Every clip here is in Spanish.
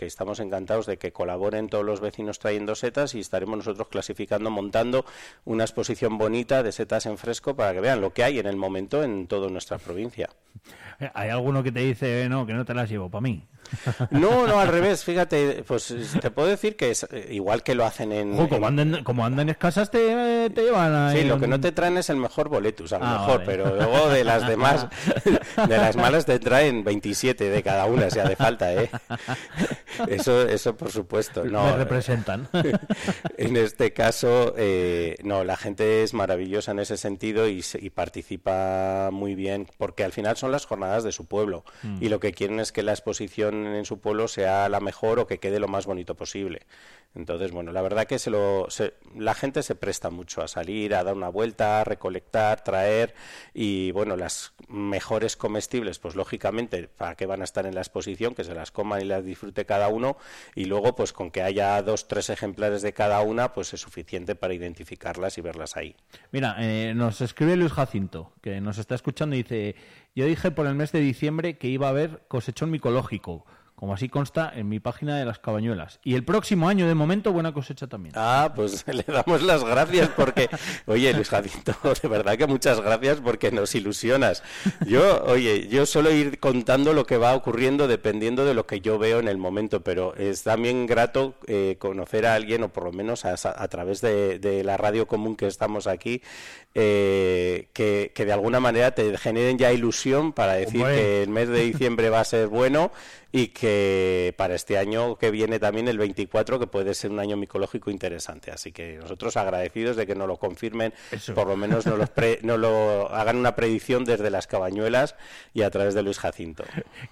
que estamos encantados de que colaboren todos los vecinos trayendo setas y estaremos nosotros clasificando, montando una exposición bonita de setas en fresco para que vean lo que hay en el momento en toda nuestra provincia. Hay alguno que te dice, no, que no te las llevo para mí. No, no, al revés, fíjate, pues te puedo decir que es eh, igual que lo hacen en... como, Andan, como andan escasas te, te llevan a... Sí, lo que no te traen es el mejor boletus, a lo ah, mejor, pero luego de las demás, de las malas te traen 27 de cada una si hace falta, ¿eh? Eso, eso por supuesto. No, Me representan. En este caso, eh, no, la gente es maravillosa en ese sentido y, participa muy bien, porque al final son las jornadas de su pueblo mm. y lo que quieren es que la exposición en su pueblo sea la mejor o que quede lo más bonito posible. Entonces, bueno, la verdad que se lo, la gente se presta mucho a salir, a dar una vuelta, a recolectar, traer y, bueno, las mejores comestibles, pues lógicamente, para que van a estar en la exposición, que se las coman y las disfrute cada uno y luego, pues con que haya dos, tres ejemplares de cada una, pues es suficiente para identificarlas y verlas ahí. Mira, eh, nos escribe Luis Jacinto, que nos está escuchando y dice, yo dije por el mes de diciembre que iba a haber cosechón micológico como así consta en mi página de las cabañuelas. Y el próximo año, de momento, buena cosecha también. Ah, pues le damos las gracias porque, oye, Luis Jacinto, de verdad que muchas gracias porque nos ilusionas. Yo, oye, yo suelo ir contando lo que va ocurriendo dependiendo de lo que yo veo en el momento, pero es también grato eh, conocer a alguien, o por lo menos a, través de, la radio común que estamos aquí, eh, que, de alguna manera te generen ya ilusión para decir que el mes de diciembre va a ser bueno y que para este año que viene también el 24 que puede ser un año micológico interesante. Así que nosotros agradecidos de que nos lo confirmen por lo menos nos lo, lo hagan una predicción desde las cabañuelas y a través de Luis Jacinto.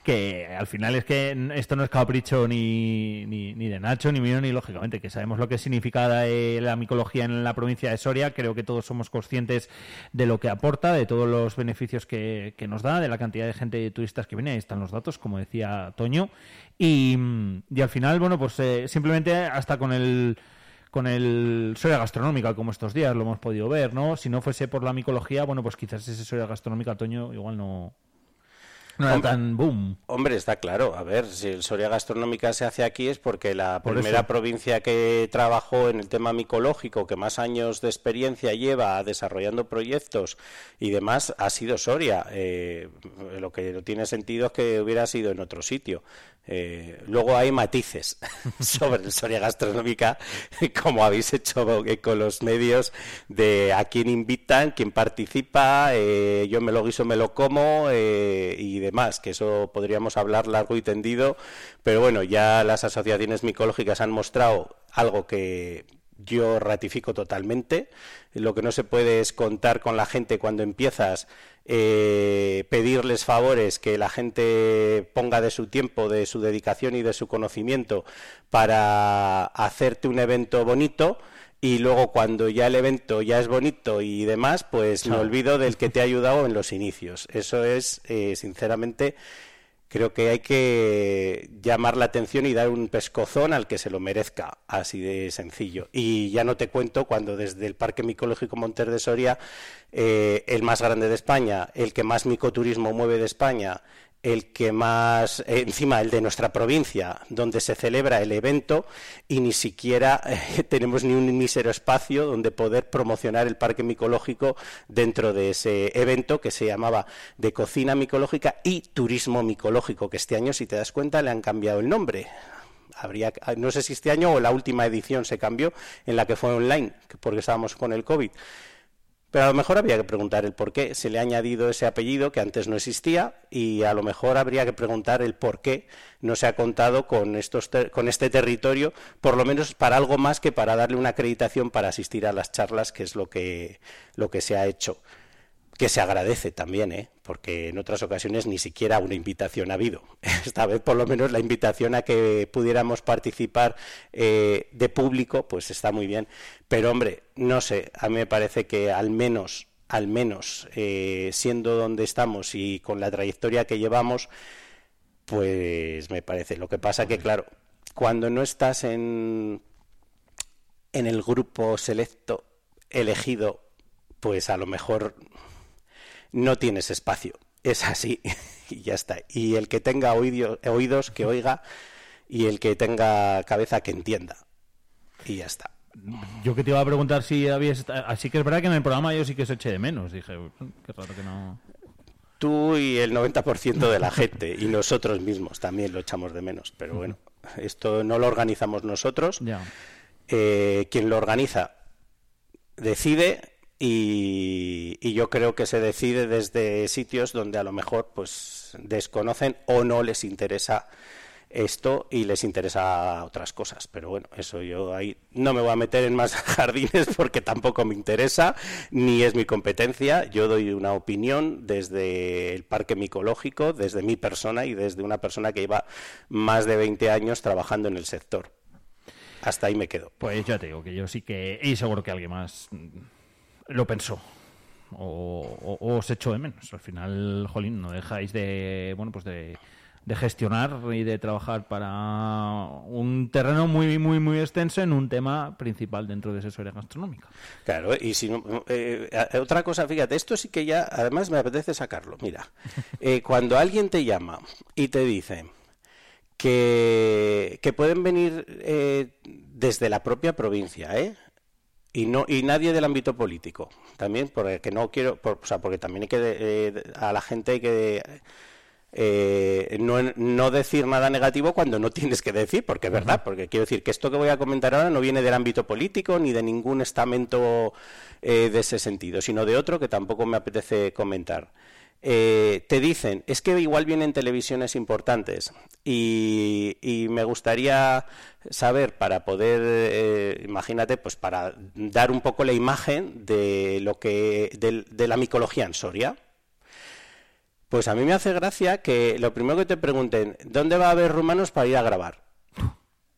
Que al final es que esto no es capricho ni, ni, de Nacho ni mío ni lógicamente que sabemos lo que significa eh, la micología en la provincia de Soria. Creo que todos somos conscientes de lo que aporta de todos los beneficios que, que nos da de la cantidad de gente de turistas que viene. Ahí están los datos como decía Toño y, al final, bueno, pues eh, simplemente hasta con el con el Soria Gastronómica, como estos días lo hemos podido ver, ¿no? Si no fuese por la micología, bueno, pues quizás ese Soria Gastronómica Toño igual no, no tan boom. Hombre, está claro. A ver, si el Soria Gastronómica se hace aquí es porque la primera provincia que trabajó en el tema micológico, que más años de experiencia lleva desarrollando proyectos y demás, ha sido Soria. Eh, lo que no tiene sentido es que hubiera sido en otro sitio. Eh, luego hay matices sobre el Soria Gastronómica, como habéis hecho con los medios, de a quién invitan, quién participa, eh, yo me lo guiso, me lo como y de más, que eso podríamos hablar largo y tendido, pero bueno, ya las asociaciones micológicas han mostrado algo que yo ratifico totalmente. Lo que no se puede es contar con la gente cuando empiezas, eh, pedirles favores, que la gente ponga de su tiempo, de su dedicación y de su conocimiento para hacerte un evento bonito y luego cuando ya el evento ya es bonito y demás, pues me olvido del que te ha ayudado en los inicios. Eso es, eh, sinceramente, creo que hay que llamar la atención y dar un pescozón al que se lo merezca, así de sencillo. Y ya no te cuento cuando desde el Parque Micológico Monter de Soria, eh, el más grande de España, el que más micoturismo mueve de España, el que más, eh, encima el de nuestra provincia, donde se celebra el evento y ni siquiera eh, tenemos ni un mísero espacio donde poder promocionar el parque micológico dentro de ese evento que se llamaba de cocina micológica y turismo micológico, que este año, si te das cuenta, le han cambiado el nombre. Habría, no sé si este año o la última edición se cambió en la que fue online, porque estábamos con el COVID. Pero a lo mejor habría que preguntar el por qué. Se le ha añadido ese apellido que antes no existía y a lo mejor habría que preguntar el por qué no se ha contado con, estos con este territorio, por lo menos para algo más que para darle una acreditación para asistir a las charlas, que es lo que, lo que se ha hecho que se agradece también, ¿eh? porque en otras ocasiones ni siquiera una invitación ha habido. Esta vez, por lo menos, la invitación a que pudiéramos participar eh, de público, pues está muy bien. Pero, hombre, no sé, a mí me parece que al menos, al menos, eh, siendo donde estamos y con la trayectoria que llevamos, pues me parece. Lo que pasa que, claro, cuando no estás en, en el grupo selecto elegido, pues a lo mejor no tienes espacio. Es así y ya está. Y el que tenga oídos, que oiga y el que tenga cabeza que entienda. Y ya está. Yo que te iba a preguntar si habías... Así que es verdad que en el programa yo sí que se eché de menos. Dije, qué raro que no... Tú y el 90% de la gente, y nosotros mismos también lo echamos de menos. Pero bueno, esto no lo organizamos nosotros. Eh, quien lo organiza decide y, yo creo que se decide desde sitios donde a lo mejor pues desconocen o no les interesa esto y les interesa otras cosas. Pero bueno, eso yo ahí no me voy a meter en más jardines porque tampoco me interesa, ni es mi competencia. Yo doy una opinión desde el parque micológico, desde mi persona y desde una persona que lleva más de 20 años trabajando en el sector. Hasta ahí me quedo. Pues ya te digo que yo sí que, y seguro que alguien más lo pensó. O, o os echo de menos. Al final, Jolín, no dejáis de, bueno, pues de gestionar y de trabajar para un terreno muy, muy, muy extenso en un tema principal dentro de asesoría gastronómica. Claro, y si no, eh, eh, otra cosa, fíjate, esto sí que ya, además me apetece sacarlo. Mira, eh, cuando alguien te llama y te dice que, que pueden venir desde la propia provincia, ¿eh? Y no y nadie del ámbito político también porque no quiero o sea porque también hay que a la gente hay que eh, no, no, decir nada negativo cuando no tienes que decir, porque es verdad, porque quiero decir que esto que voy a comentar ahora no viene del ámbito político ni de ningún estamento eh, de ese sentido, sino de otro que tampoco me apetece comentar. Eh, te dicen, es que igual vienen televisiones importantes y, me gustaría saber para poder, imagínate, pues para dar un poco la imagen de lo que de la micología en Soria pues a mí me hace gracia que lo primero que te pregunten, ¿dónde va a haber rumanos para ir a grabar?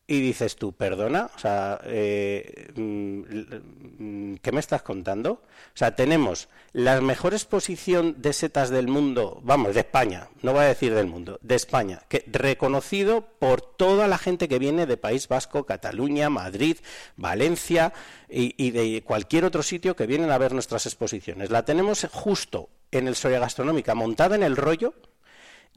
Y dices tú, perdona, o sea, eh, mm, ¿qué me estás contando? O sea, tenemos la mejor exposición de setas del mundo, vamos, de España, no voy a decir del mundo, de España, que reconocido por toda la gente que viene de País Vasco, Cataluña, Madrid, Valencia y, y de cualquier otro sitio que vienen a ver nuestras exposiciones. La tenemos justo en el Soria Gastronómica, montada en el rollo,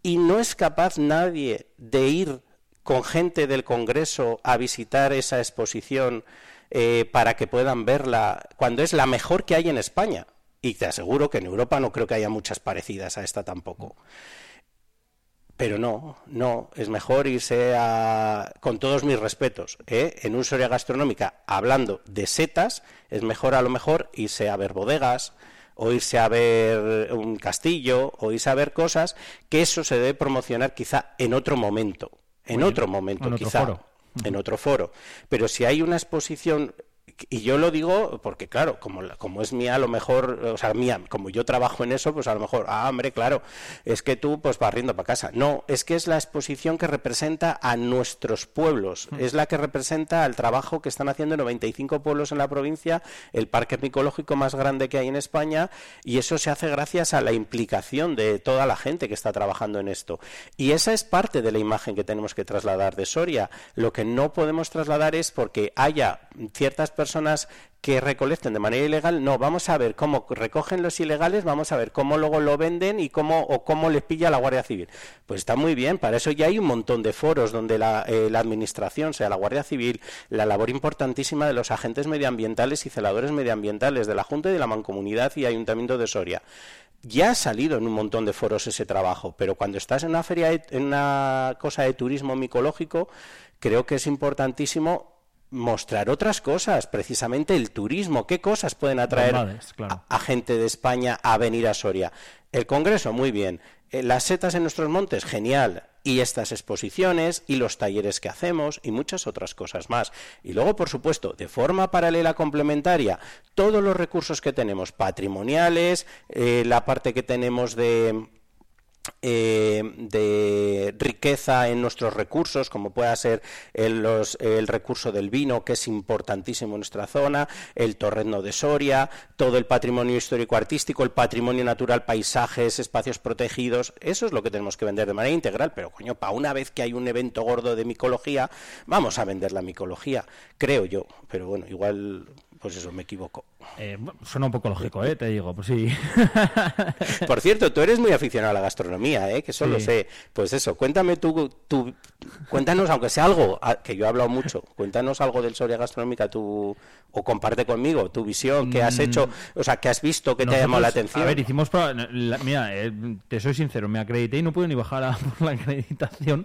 y no es capaz nadie de ir con gente del Congreso a visitar esa exposición eh, para que puedan verla, cuando es la mejor que hay en España. Y te aseguro que en Europa no creo que haya muchas parecidas a esta tampoco. Pero no, no, es mejor irse a, con todos mis respetos, ¿eh? en un Soria Gastronómica hablando de setas, es mejor a lo mejor irse a ver bodegas, o irse a ver un castillo, o irse a ver cosas, que eso se debe promocionar quizá en otro momento, en otro momento quizá, en otro foro. Pero si hay una exposición y yo lo digo porque, claro, como, como es mía, a lo mejor, o sea, mía, como yo trabajo en eso, pues a lo mejor, ah, hombre, claro, es que tú pues vas riendo para casa. No, es que es la exposición que representa a nuestros pueblos, mm. es la que representa al trabajo que están haciendo 95 pueblos en la provincia, el parque micológico más grande que hay en España, y eso se hace gracias a la implicación de toda la gente que está trabajando en esto. Y esa es parte de la imagen que tenemos que trasladar de Soria. Lo que no podemos trasladar es porque haya ciertas personas personas que recolecten de manera ilegal, no, vamos a ver cómo recogen los ilegales, vamos a ver cómo luego lo venden y cómo o cómo les pilla la Guardia Civil. Pues está muy bien, para eso ya hay un montón de foros donde la, eh, administración, sea la Guardia Civil, la labor importantísima de los agentes medioambientales y celadores medioambientales de la Junta y de la Mancomunidad y Ayuntamiento de Soria. Ya ha salido en un montón de foros ese trabajo, pero cuando estás en una feria, en una cosa de turismo micológico, creo que es importantísimo mostrar otras cosas, precisamente el turismo, qué cosas pueden atraer a, gente de España a venir a Soria. El Congreso, muy bien. Eh, las setas en nuestros montes, genial. Y estas exposiciones y los talleres que hacemos y muchas otras cosas más. Y luego, por supuesto, de forma paralela complementaria, todos los recursos que tenemos patrimoniales, eh, la parte que tenemos de eh, de riqueza en nuestros recursos, como pueda ser el, recurso del vino, que es importantísimo en nuestra zona, el torreno de Soria, todo el patrimonio histórico-artístico, el patrimonio natural, paisajes, espacios protegidos, eso es lo que tenemos que vender de manera integral, pero coño, para una vez que hay un evento gordo de micología, vamos a vender la micología, creo yo, pero bueno, igual pues eso, me equivoco. Eh, suena un poco lógico, ¿eh? Te digo, pues sí. Por cierto, tú eres muy aficionado a la gastronomía ¿eh? que eso lo sé. Pues eso, cuéntame tú, tú, cuéntanos, aunque sea algo, que yo he hablado mucho, cuéntanos algo del Soria Gastronómica, tú, o comparte conmigo tu visión, que has hecho, mm. o sea, que has visto, que te ha llamado la atención. A ver, hicimos, mira, eh, te soy sincero, me acredité y no pude ni bajar a por la acreditación.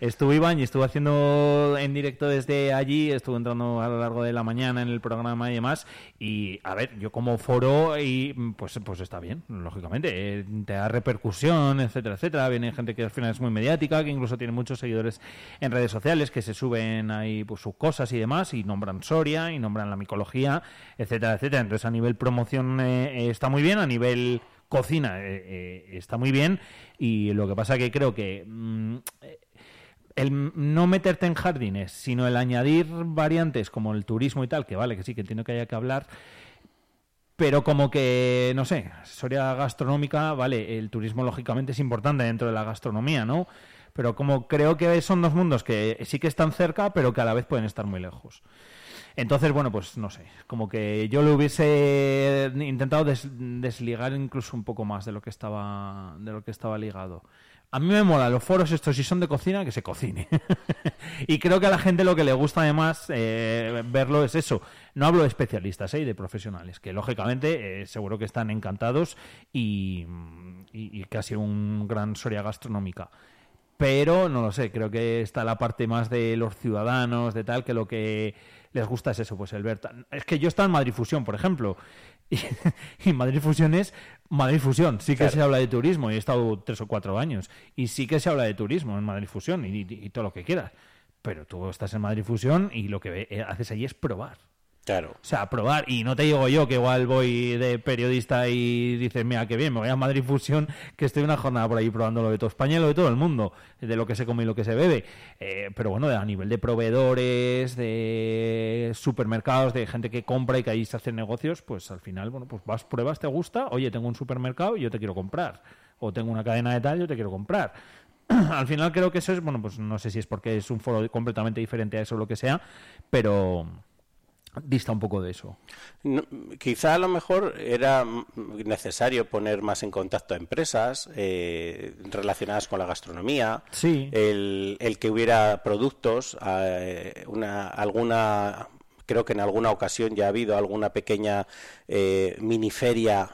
Estuve Iván y estuve haciendo en directo desde allí, estuve entrando a lo largo de la mañana en el programa y demás, y a ver, yo como foro, y pues, pues está bien, lógicamente, eh, te da repercusión, etcétera, etcétera, viene gente que al final es muy mediática, que incluso tiene muchos seguidores en redes sociales, que se suben ahí pues sus cosas y demás, y nombran Soria, y nombran la micología, etcétera, etcétera. Entonces, a nivel promoción eh, eh, está muy bien, a nivel cocina eh, está muy bien, y lo que pasa que creo que mm, el no meterte en jardines, sino el añadir variantes como el turismo y tal, que vale, que sí, que entiendo que haya que hablar, pero como que, no sé, Soria gastronómica, vale, el turismo lógicamente es importante dentro de la gastronomía, ¿no? Pero como creo que son dos mundos que sí que están cerca, pero que a la vez pueden estar muy lejos. Entonces, bueno, pues no sé, como que yo lo hubiese intentado desligar incluso un poco más de lo que estaba, de lo que estaba ligado. A mí me mola los foros estos, si son de cocina, que se cocine. y creo que a la gente lo que le gusta además eh, verlo es eso. No hablo de especialistas, ¿eh? de profesionales, que lógicamente eh, seguro que están encantados y, casi un gran Soria gastronómica pero no lo sé, creo que está la parte más de los ciudadanos, de tal, que lo que les gusta es eso, pues el ver. Es que yo estaba en Madrid Fusión, por ejemplo, y, Madrid Fusión es Madrid Fusión. Sí que se habla de turismo y he estado tres o cuatro años. Y sí que se habla de turismo en Madrid Fusión y, todo lo que quieras. Pero tú estás en Madrid Fusión y lo que eh, haces allí es probar. Claro. O sea, probar. Y no te digo yo que igual voy de periodista y dices, mira, qué bien, me voy a Madrid Fusión, que estoy una jornada por ahí probando lo de todo España y lo de todo el mundo, de lo que se come y lo que se bebe. Eh, pero bueno, a nivel de proveedores, de supermercados, de gente que compra y que ahí se hacen negocios, pues al final, bueno, pues vas, pruebas, te gusta, oye, tengo un supermercado y yo te quiero comprar. O tengo una cadena de tal, yo te quiero comprar. al final creo que eso es, bueno, pues no sé si es porque es un foro completamente diferente a eso o lo que sea, pero dista un poco de eso. quizá a lo mejor era necesario poner más en contacto a empresas eh, relacionadas con la gastronomía, sí. el, el que hubiera productos, eh, una, alguna creo que en alguna ocasión ya ha habido alguna pequeña eh, miniferia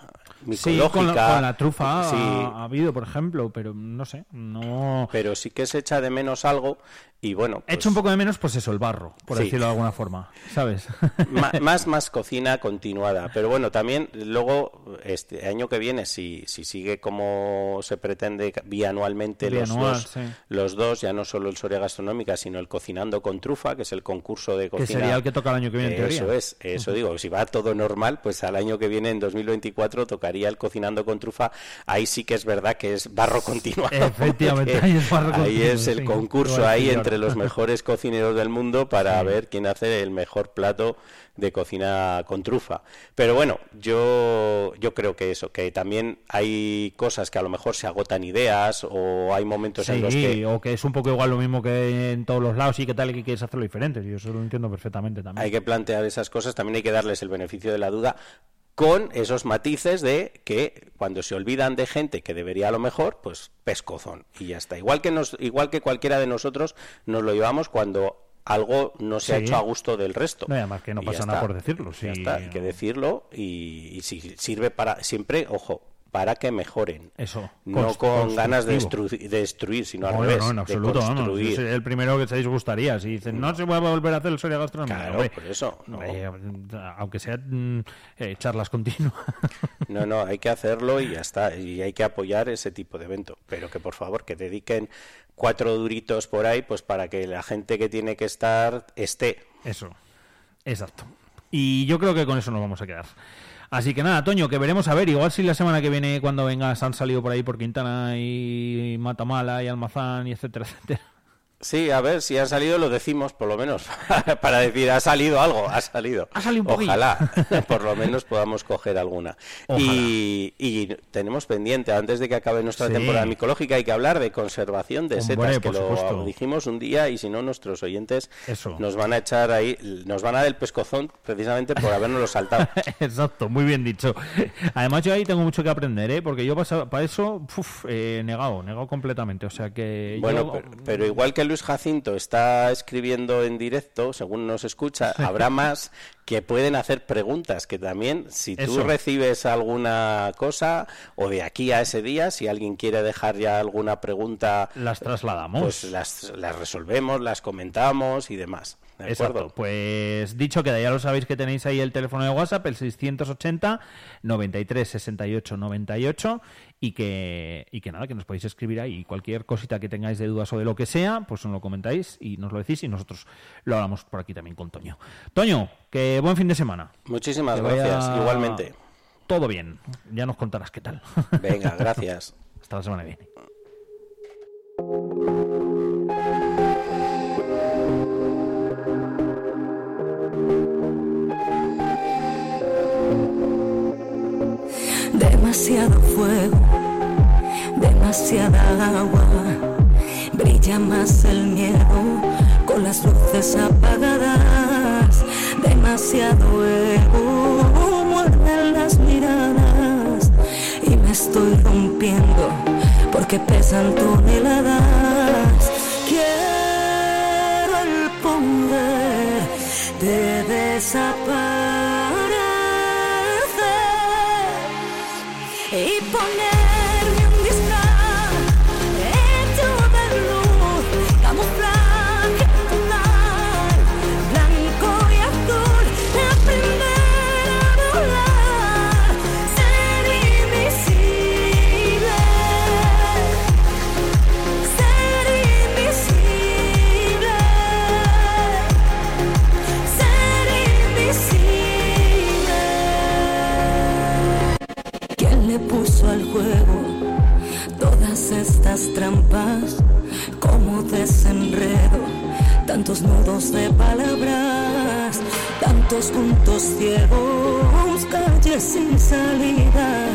Sí, con la, trufa ha, habido, por ejemplo, pero no sé, no... Pero sí que se echa de menos algo y bueno... He hecho un pues poco de menos, pues eso, el barro, por decirlo de alguna forma, ¿sabes? más, más cocina continuada, pero bueno, también luego, este año que viene, si, si sigue como se pretende bianualmente los, dos, los dos, ya no solo el Soria Gastronómica, sino el Cocinando con Trufa, que es el concurso de cocina... Que sería el que toca el año que viene, en Eso es, eso digo, si va todo normal, pues al año que viene, en 2024, toca el cocinando con trufa, ahí sí que es verdad que es barro continuado. Efectivamente, ahí es barro Ahí es el concurso ahí entre los mejores cocineros del mundo para ver quién hace el mejor plato de cocina con trufa. Pero bueno, yo, yo creo que eso, que también hay cosas que a lo mejor se agotan ideas o hay momentos en los que... o que es un poco igual lo mismo que en todos los lados y que tal y que quieres hacerlo diferente. Yo eso lo entiendo perfectamente también. Hay que plantear esas cosas, también hay que darles el beneficio de la duda con esos matices de que cuando se olvidan de gente que debería a lo mejor, pues pescozón y ya está. Igual que nos, igual que cualquiera de nosotros nos lo llevamos cuando algo no se ha hecho a gusto del resto. No, además que no pasa nada por decirlo. Sí. hay que decirlo y, y si sirve para siempre, ojo, para que mejoren. Eso. No con ganas de destruir, sino al revés. No, en absoluto. soy el primero que se disgustaría. Si dicen, no, se puede volver a hacer el Soria Gastronómica. Claro, por eso. aunque sean eh, charlas continuas. no, no, hay que hacerlo y ya está. Y hay que apoyar ese tipo de evento. Pero que por favor, que dediquen cuatro duritos por ahí, pues para que la gente que tiene que estar esté. Eso. Exacto. Y yo creo que con eso nos vamos a quedar. Así que nada, Toño, que veremos a ver. Igual si la semana que viene, cuando vengas, han salido por ahí por Quintana y Matamala y Almazán y etcétera, etcétera. Sí, a ver, si ha salido lo decimos, por lo menos, para decir, ha salido algo, ha salido. Ha salido un Ojalá, por lo menos podamos coger alguna. Y, tenemos pendiente, antes de que acabe nuestra temporada micológica, hay que hablar de conservación de setas, que lo dijimos un día y si no, nuestros oyentes nos van a echar ahí, nos van a dar el pescozón precisamente por habernos saltado. Exacto, muy bien dicho. Además, yo ahí tengo mucho que aprender, ¿eh? porque yo para eso, eh, negado, negado completamente. O sea que. Bueno, pero igual que Luis Jacinto está escribiendo en directo, según nos escucha, habrá más que pueden hacer preguntas, que también si tú recibes alguna cosa o de aquí a ese día, si alguien quiere dejar ya alguna pregunta, las trasladamos. Pues las, las resolvemos, las comentamos y demás. Exacto. Pues dicho que ya lo sabéis que tenéis ahí el teléfono de WhatsApp, el 680 93 68 98 y que, y que nada, que nos podéis escribir ahí cualquier cosita que tengáis de dudas o de lo que sea, pues nos lo comentáis y nos lo decís y nosotros lo hablamos por aquí también con Toño. Toño, que buen fin de semana. Muchísimas gracias, igualmente. Todo bien, ya nos contarás qué tal. Venga, gracias. Hasta la semana que viene. demasiado fuego, demasiada agua. Brilla más el miedo con las luces apagadas. Demasiado ego, muerden las miradas. Y me estoy rompiendo porque pesan toneladas. Quiero el poder de desaparecer estas trampas como desenredo, tantos nudos de palabras, tantos puntos ciegos, calles sin salida,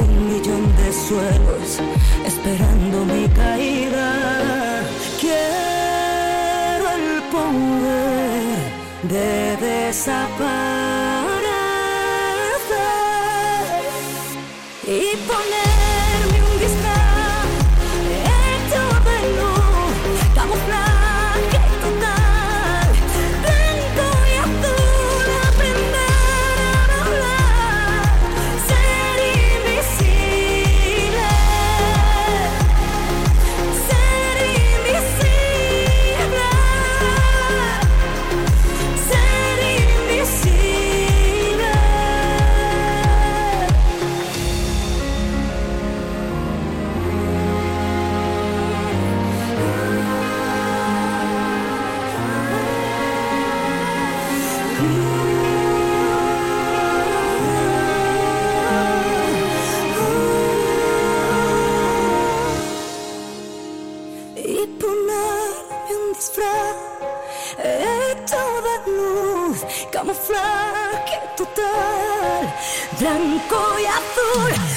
un millón de suelos esperando mi caída. Quiero el poder de desaparecer y poner fool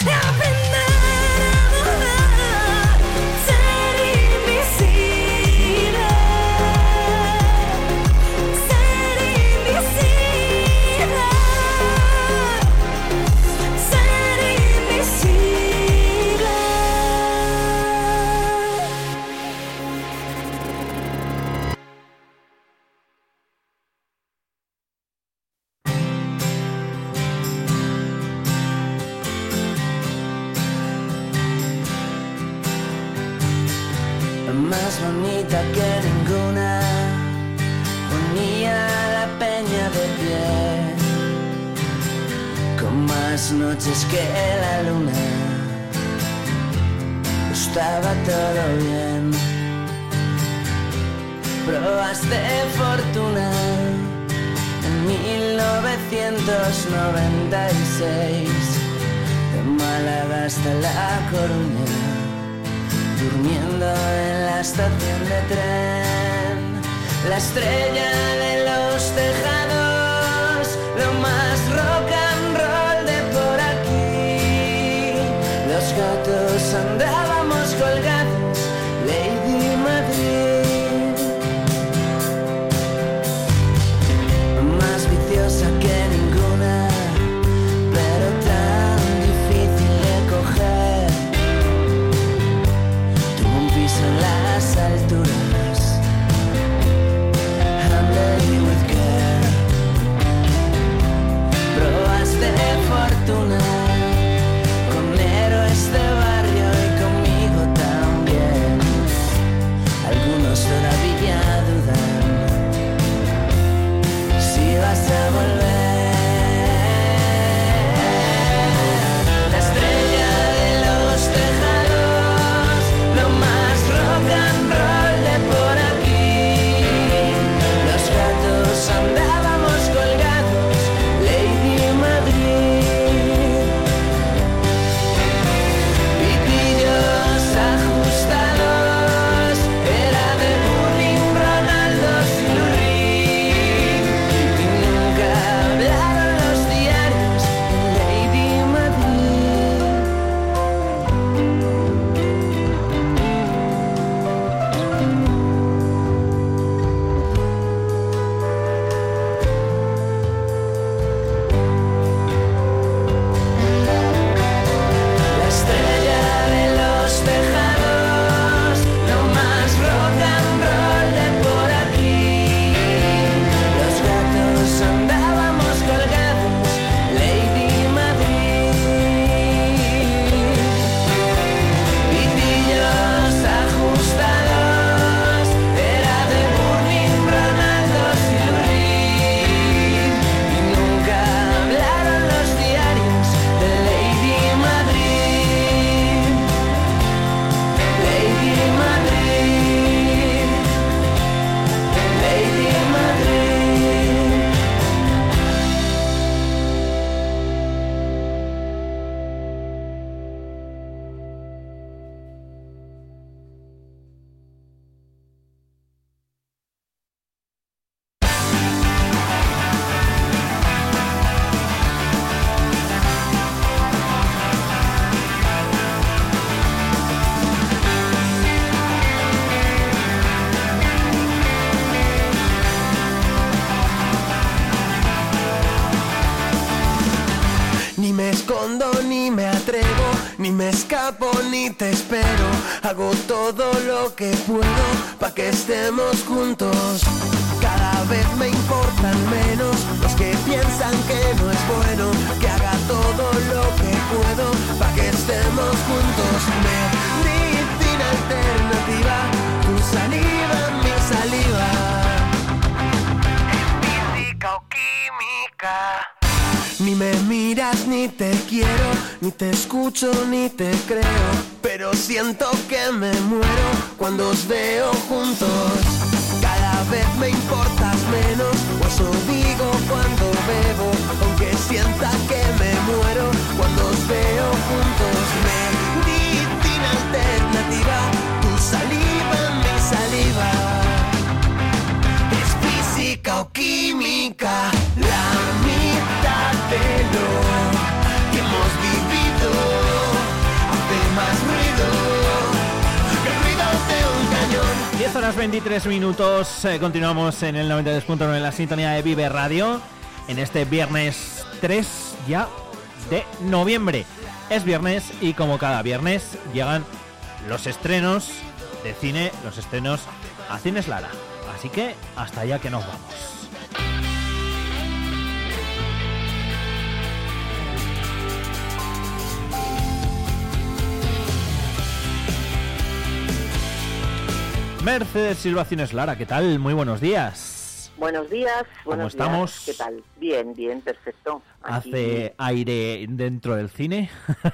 noches que la luna estaba todo bien. Probaste fortuna en 1996 de Málaga hasta La Coruña. Durmiendo en la estación de tren, la estrella de los tejados, lo más ni te quiero, ni te escucho ni te creo, pero siento que me muero cuando os veo juntos. Cada vez me importas menos, o eso digo cuando bebo, aunque sienta que me muero cuando os veo juntos. Medicina alternativa, tu saliva, mi saliva es física o química, horas 23 minutos, eh, continuamos en el 92.9 en la sintonía de Vive Radio, en este viernes 3 ya de noviembre. Es viernes y como cada viernes llegan los estrenos de cine, los estrenos a Cines Lara. Así que hasta allá que nos vamos. Mercedes Silva Cines Lara, ¿qué tal? Muy buenos días. Buenos días. Buenos días. estamos? ¿Qué tal? Bien, bien, perfecto. Aquí- ¿Hace aire dentro del cine?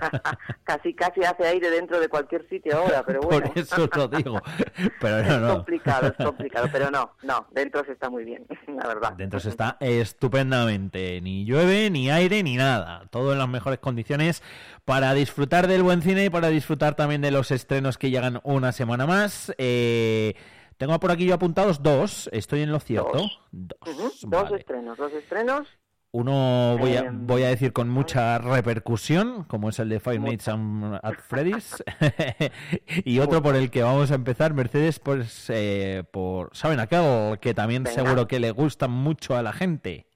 casi, casi hace aire dentro de cualquier sitio ahora, pero bueno. Por eso lo digo. Pero no, es no. complicado, es complicado, pero no, no, dentro se está muy bien, la verdad. Dentro se está estupendamente. Ni llueve, ni aire, ni nada. Todo en las mejores condiciones para disfrutar del buen cine y para disfrutar también de los estrenos que llegan una semana más. Eh, tengo por aquí yo apuntados dos. Estoy en lo cierto. Dos. Dos. Vale. estrenos, dos estrenos. Uno voy a, Em, voy a decir con mucha repercusión, como es el de Five Nights at Freddy's. y otro por el que vamos a empezar, Mercedes, pues eh, por, ¿saben aquel? Que también Venga. seguro que le gusta mucho a la gente.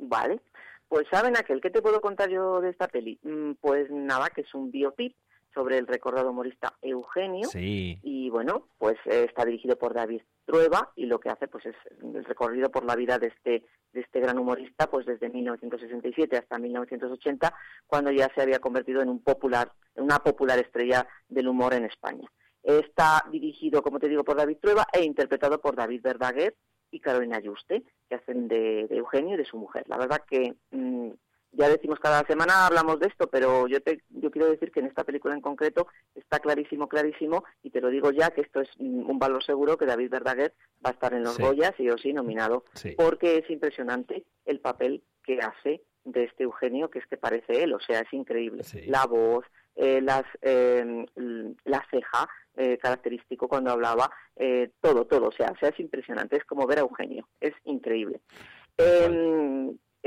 Vale. Pues saben aquel, ¿qué te puedo contar yo de esta peli? Mm, Pues nada, que es un biopic sobre el recordado humorista Eugenio. Sí. Y bueno, pues eh, está dirigido por David Trueba y lo que hace pues es el recorrido por la vida de este de este gran humorista pues desde 1967 hasta 1980 cuando ya se había convertido en un popular en una popular estrella del humor en España. Está dirigido, como te digo, por David Trueba e interpretado por David Verdaguer y Carolina Yuste, que hacen de, de Eugenio y de su mujer. La verdad que mm, ya decimos cada semana hablamos de esto, pero yo te yo quiero decir que en esta película en concreto está clarísimo, clarísimo, y te lo digo ya que esto es mm, un valor seguro que David Verdaguer va a estar en los Sí. Goya, sí o sí, nominado, Sí. porque es impresionante el papel que hace de este Eugenio, que es que parece él, o sea, es increíble. Sí. La voz, eh, las, eh, la ceja, eh, característico cuando hablaba, eh, todo, todo, o sea, o sea, es impresionante, es como ver a Eugenio, es increíble.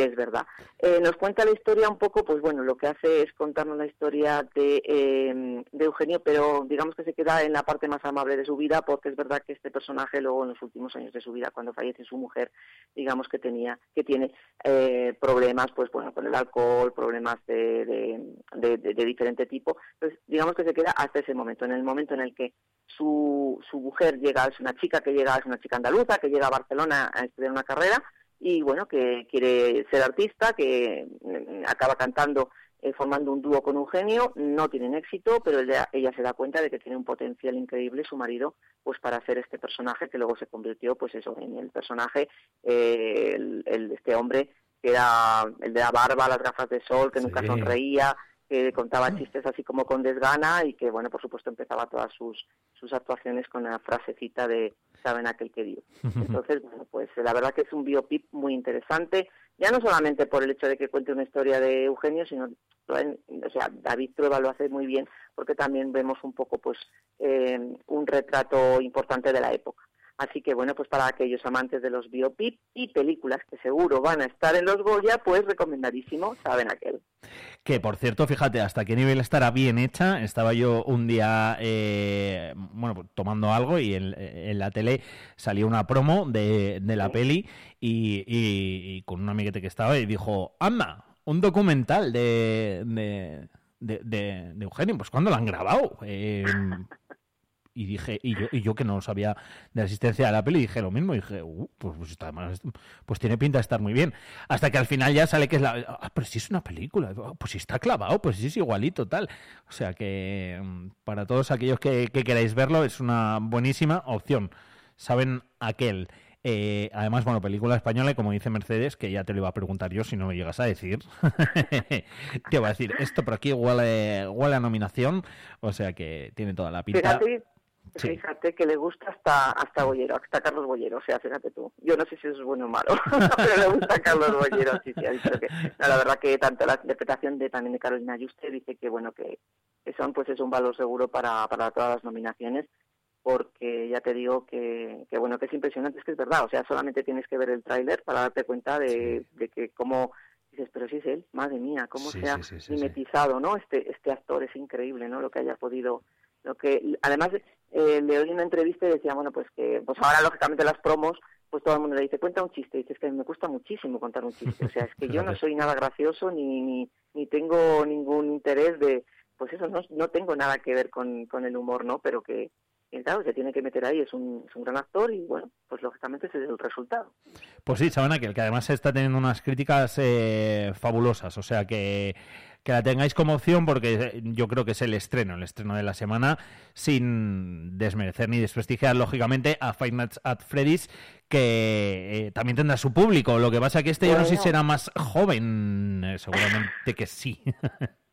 Es verdad. Eh, nos cuenta la historia un poco, pues bueno, lo que hace es contarnos la historia de, eh, de Eugenio, pero digamos que se queda en la parte más amable de su vida, porque es verdad que este personaje luego en los últimos años de su vida, cuando fallece su mujer, digamos que tenía, que tiene eh, problemas, pues bueno, con el alcohol, problemas de- de- de diferente tipo. Entonces, digamos que se queda hasta ese momento, en el momento en el que su, su mujer llega, es una chica que llega, es una chica andaluza, que llega a Barcelona a estudiar una carrera, y bueno, que quiere ser artista, que mm, acaba cantando, eh, formando un dúo con Eugenio, no tienen éxito, pero ella, ella se da cuenta de que tiene un potencial increíble su marido, pues para hacer este personaje que luego se convirtió, pues eso, en el personaje, eh, el, el- este hombre que era el de la barba, las gafas de sol, que nunca sonreía, que contaba chistes así como con desgana y que, bueno, por supuesto empezaba todas sus, sus actuaciones con la frasecita de saben aquel que dio. Entonces, bueno, pues la verdad que es un biopic muy interesante, ya no solamente por el hecho de que cuente una historia de Eugenio, sino, o sea, David Trueba lo hace muy bien porque también vemos un poco, pues, eh, un retrato importante de la época. Así que, bueno, pues para aquellos amantes de los biopic y películas que seguro van a estar en los Goya, pues recomendadísimo, saben aquel. Que por cierto, fíjate hasta qué nivel estará bien hecha. Estaba yo un día, eh, bueno, pues, tomando algo y en, en la tele salió una promo de, de la Sí. peli y, y- y con un amiguete que estaba y dijo, anda, un documental de, de, de, de- de Eugenio. Pues ¿cuándo lo han grabado? Eh, y dije, y yo, y yo que no sabía de la existencia de la peli, dije lo mismo, dije, "Uh, pues, pues está pues tiene pinta de estar muy bien. Hasta que al final ya sale que es la. Ah, pero si es una película, Ah, pues si está clavado, pues si es igualito, tal. O sea que mm, para todos aquellos que, que queráis verlo, es una buenísima opción. Saben aquel. Eh, además, bueno, película española, y como dice Mercedes, que ya te lo iba a preguntar yo si no me llegas a decir. te voy a decir, esto por aquí huele, huele a nominación, o sea que tiene toda la pinta. Sí. fíjate que le gusta hasta hasta Bollero, hasta Carlos Bollero, o sea, fíjate tú. Yo no sé si eso es bueno o malo, pero le gusta Carlos Bollero, sí, sí, ha dicho que... no, la verdad que tanto la interpretación de también de Carolina Yuste dice que, bueno, que, que son, pues es un valor seguro para, para todas las nominaciones, porque ya te digo que, que, bueno, que es impresionante, es que es verdad, o sea, solamente tienes que ver el tráiler para darte cuenta de, de que cómo... Dices, pero si es él, madre mía, cómo Sí, se ha mimetizado, ¿no? Este, este actor es increíble, ¿no? Lo que haya podido lo que además eh, le oí una entrevista y decía bueno pues que pues ahora lógicamente las promos pues todo el mundo le dice cuenta un chiste y dices que me cuesta muchísimo contar un chiste o sea es que yo no soy nada gracioso ni, ni ni tengo ningún interés de pues eso no, no tengo nada que ver con, con el humor no pero que que, claro se tiene que meter ahí es un, es un gran actor y bueno pues lógicamente ese es el resultado. Pues sí, saben aquel, que además está teniendo unas críticas eh, fabulosas, o sea que, que la tengáis como opción porque yo creo que es el estreno, el estreno de la semana, sin desmerecer ni desprestigiar, lógicamente, a Five Nights at Freddy's, que eh, también tendrá su público. Lo que pasa que este yo no sé si será más joven, eh, seguramente que sí.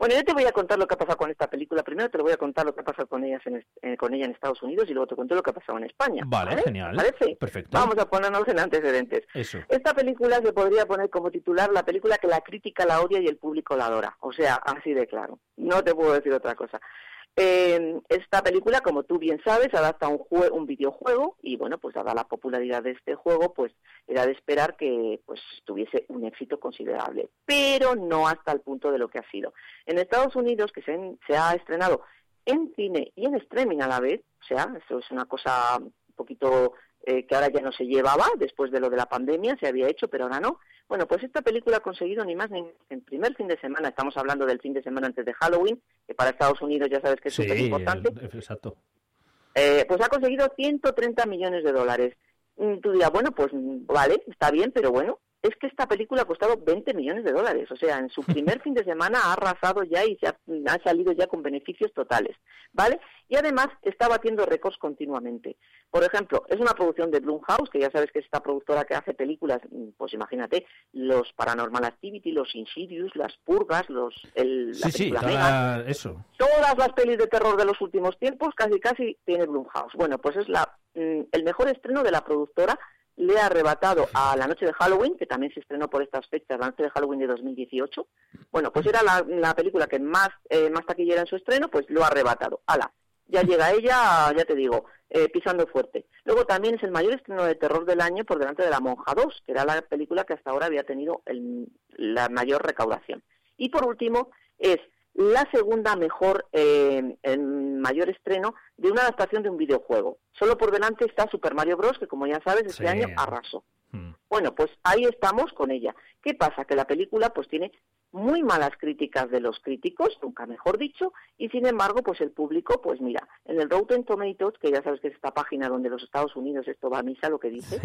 Bueno, yo te voy a contar lo que ha pasado con esta película. Primero te lo voy a contar lo que ha pasado con, ellas en, eh, con ella en Estados Unidos y luego te cuento lo que ha pasado en España. Vale, genial. ¿Parece? Perfecto. Vamos a ponernos en antecedentes. Eso. Esta película se podría poner como titular la película que la crítica la odia y el público la adora. O sea, así de claro. No te puedo decir otra cosa. Eh, esta película, como tú bien sabes, adapta un, jue un videojuego y bueno, pues dada la popularidad de este juego, pues era de esperar que pues tuviese un éxito considerable, pero no hasta el punto de lo que ha sido. En Estados Unidos, que se, se ha estrenado en cine y en streaming a la vez, o sea, eso es una cosa un poquito eh, que ahora ya no se llevaba, después de lo de la pandemia se había hecho, pero ahora no. Bueno, pues esta película ha conseguido ni más ni menos en primer fin de semana, estamos hablando del fin de semana antes de Halloween, que para Estados Unidos ya sabes que es Sí, súper importante, el- exacto. eh, pues ha conseguido 130 millones de dólares. Mm, Tú dirás, bueno, pues mm, vale, está bien, pero bueno, es que esta película ha costado 20 millones de dólares. O sea, en su primer fin de semana ha arrasado ya y se ha, ha salido ya con beneficios totales, ¿vale? Y además está batiendo récords continuamente. Por ejemplo, es una producción de Blumhouse, que ya sabes que es esta productora que hace películas, mm, pues imagínate, los Paranormal Activity, los Insidious, las Purgas, los el, la Sí, toda- eso. todas las pelis de terror de los últimos tiempos casi casi tiene Blumhouse. Bueno, pues es la mm, el mejor estreno de la productora le ha arrebatado a La Noche de Halloween, que también se estrenó por estas fechas, La Noche de Halloween de 2018. Bueno, pues era la, la película que más, eh, más taquillera en su estreno, pues lo ha arrebatado. ¡Hala! Ya llega ella, ya te digo, eh, pisando fuerte. Luego también es el mayor estreno de terror del año por delante de La Monja 2, que era la película que hasta ahora había tenido el- la mayor recaudación. Y por último, es la segunda mejor, eh, en mayor estreno de una adaptación de un videojuego. Solo por delante está Super Mario Bros., que como ya sabes, este Sí. año arrasó. Mm. Bueno, pues ahí estamos con ella. ¿Qué pasa? Que la película pues tiene muy malas críticas de los críticos, nunca mejor dicho, y sin embargo, pues el público, pues mira, en el Rotten Tomatoes, que ya sabes que es esta página donde los Estados Unidos esto va a misa lo que dice,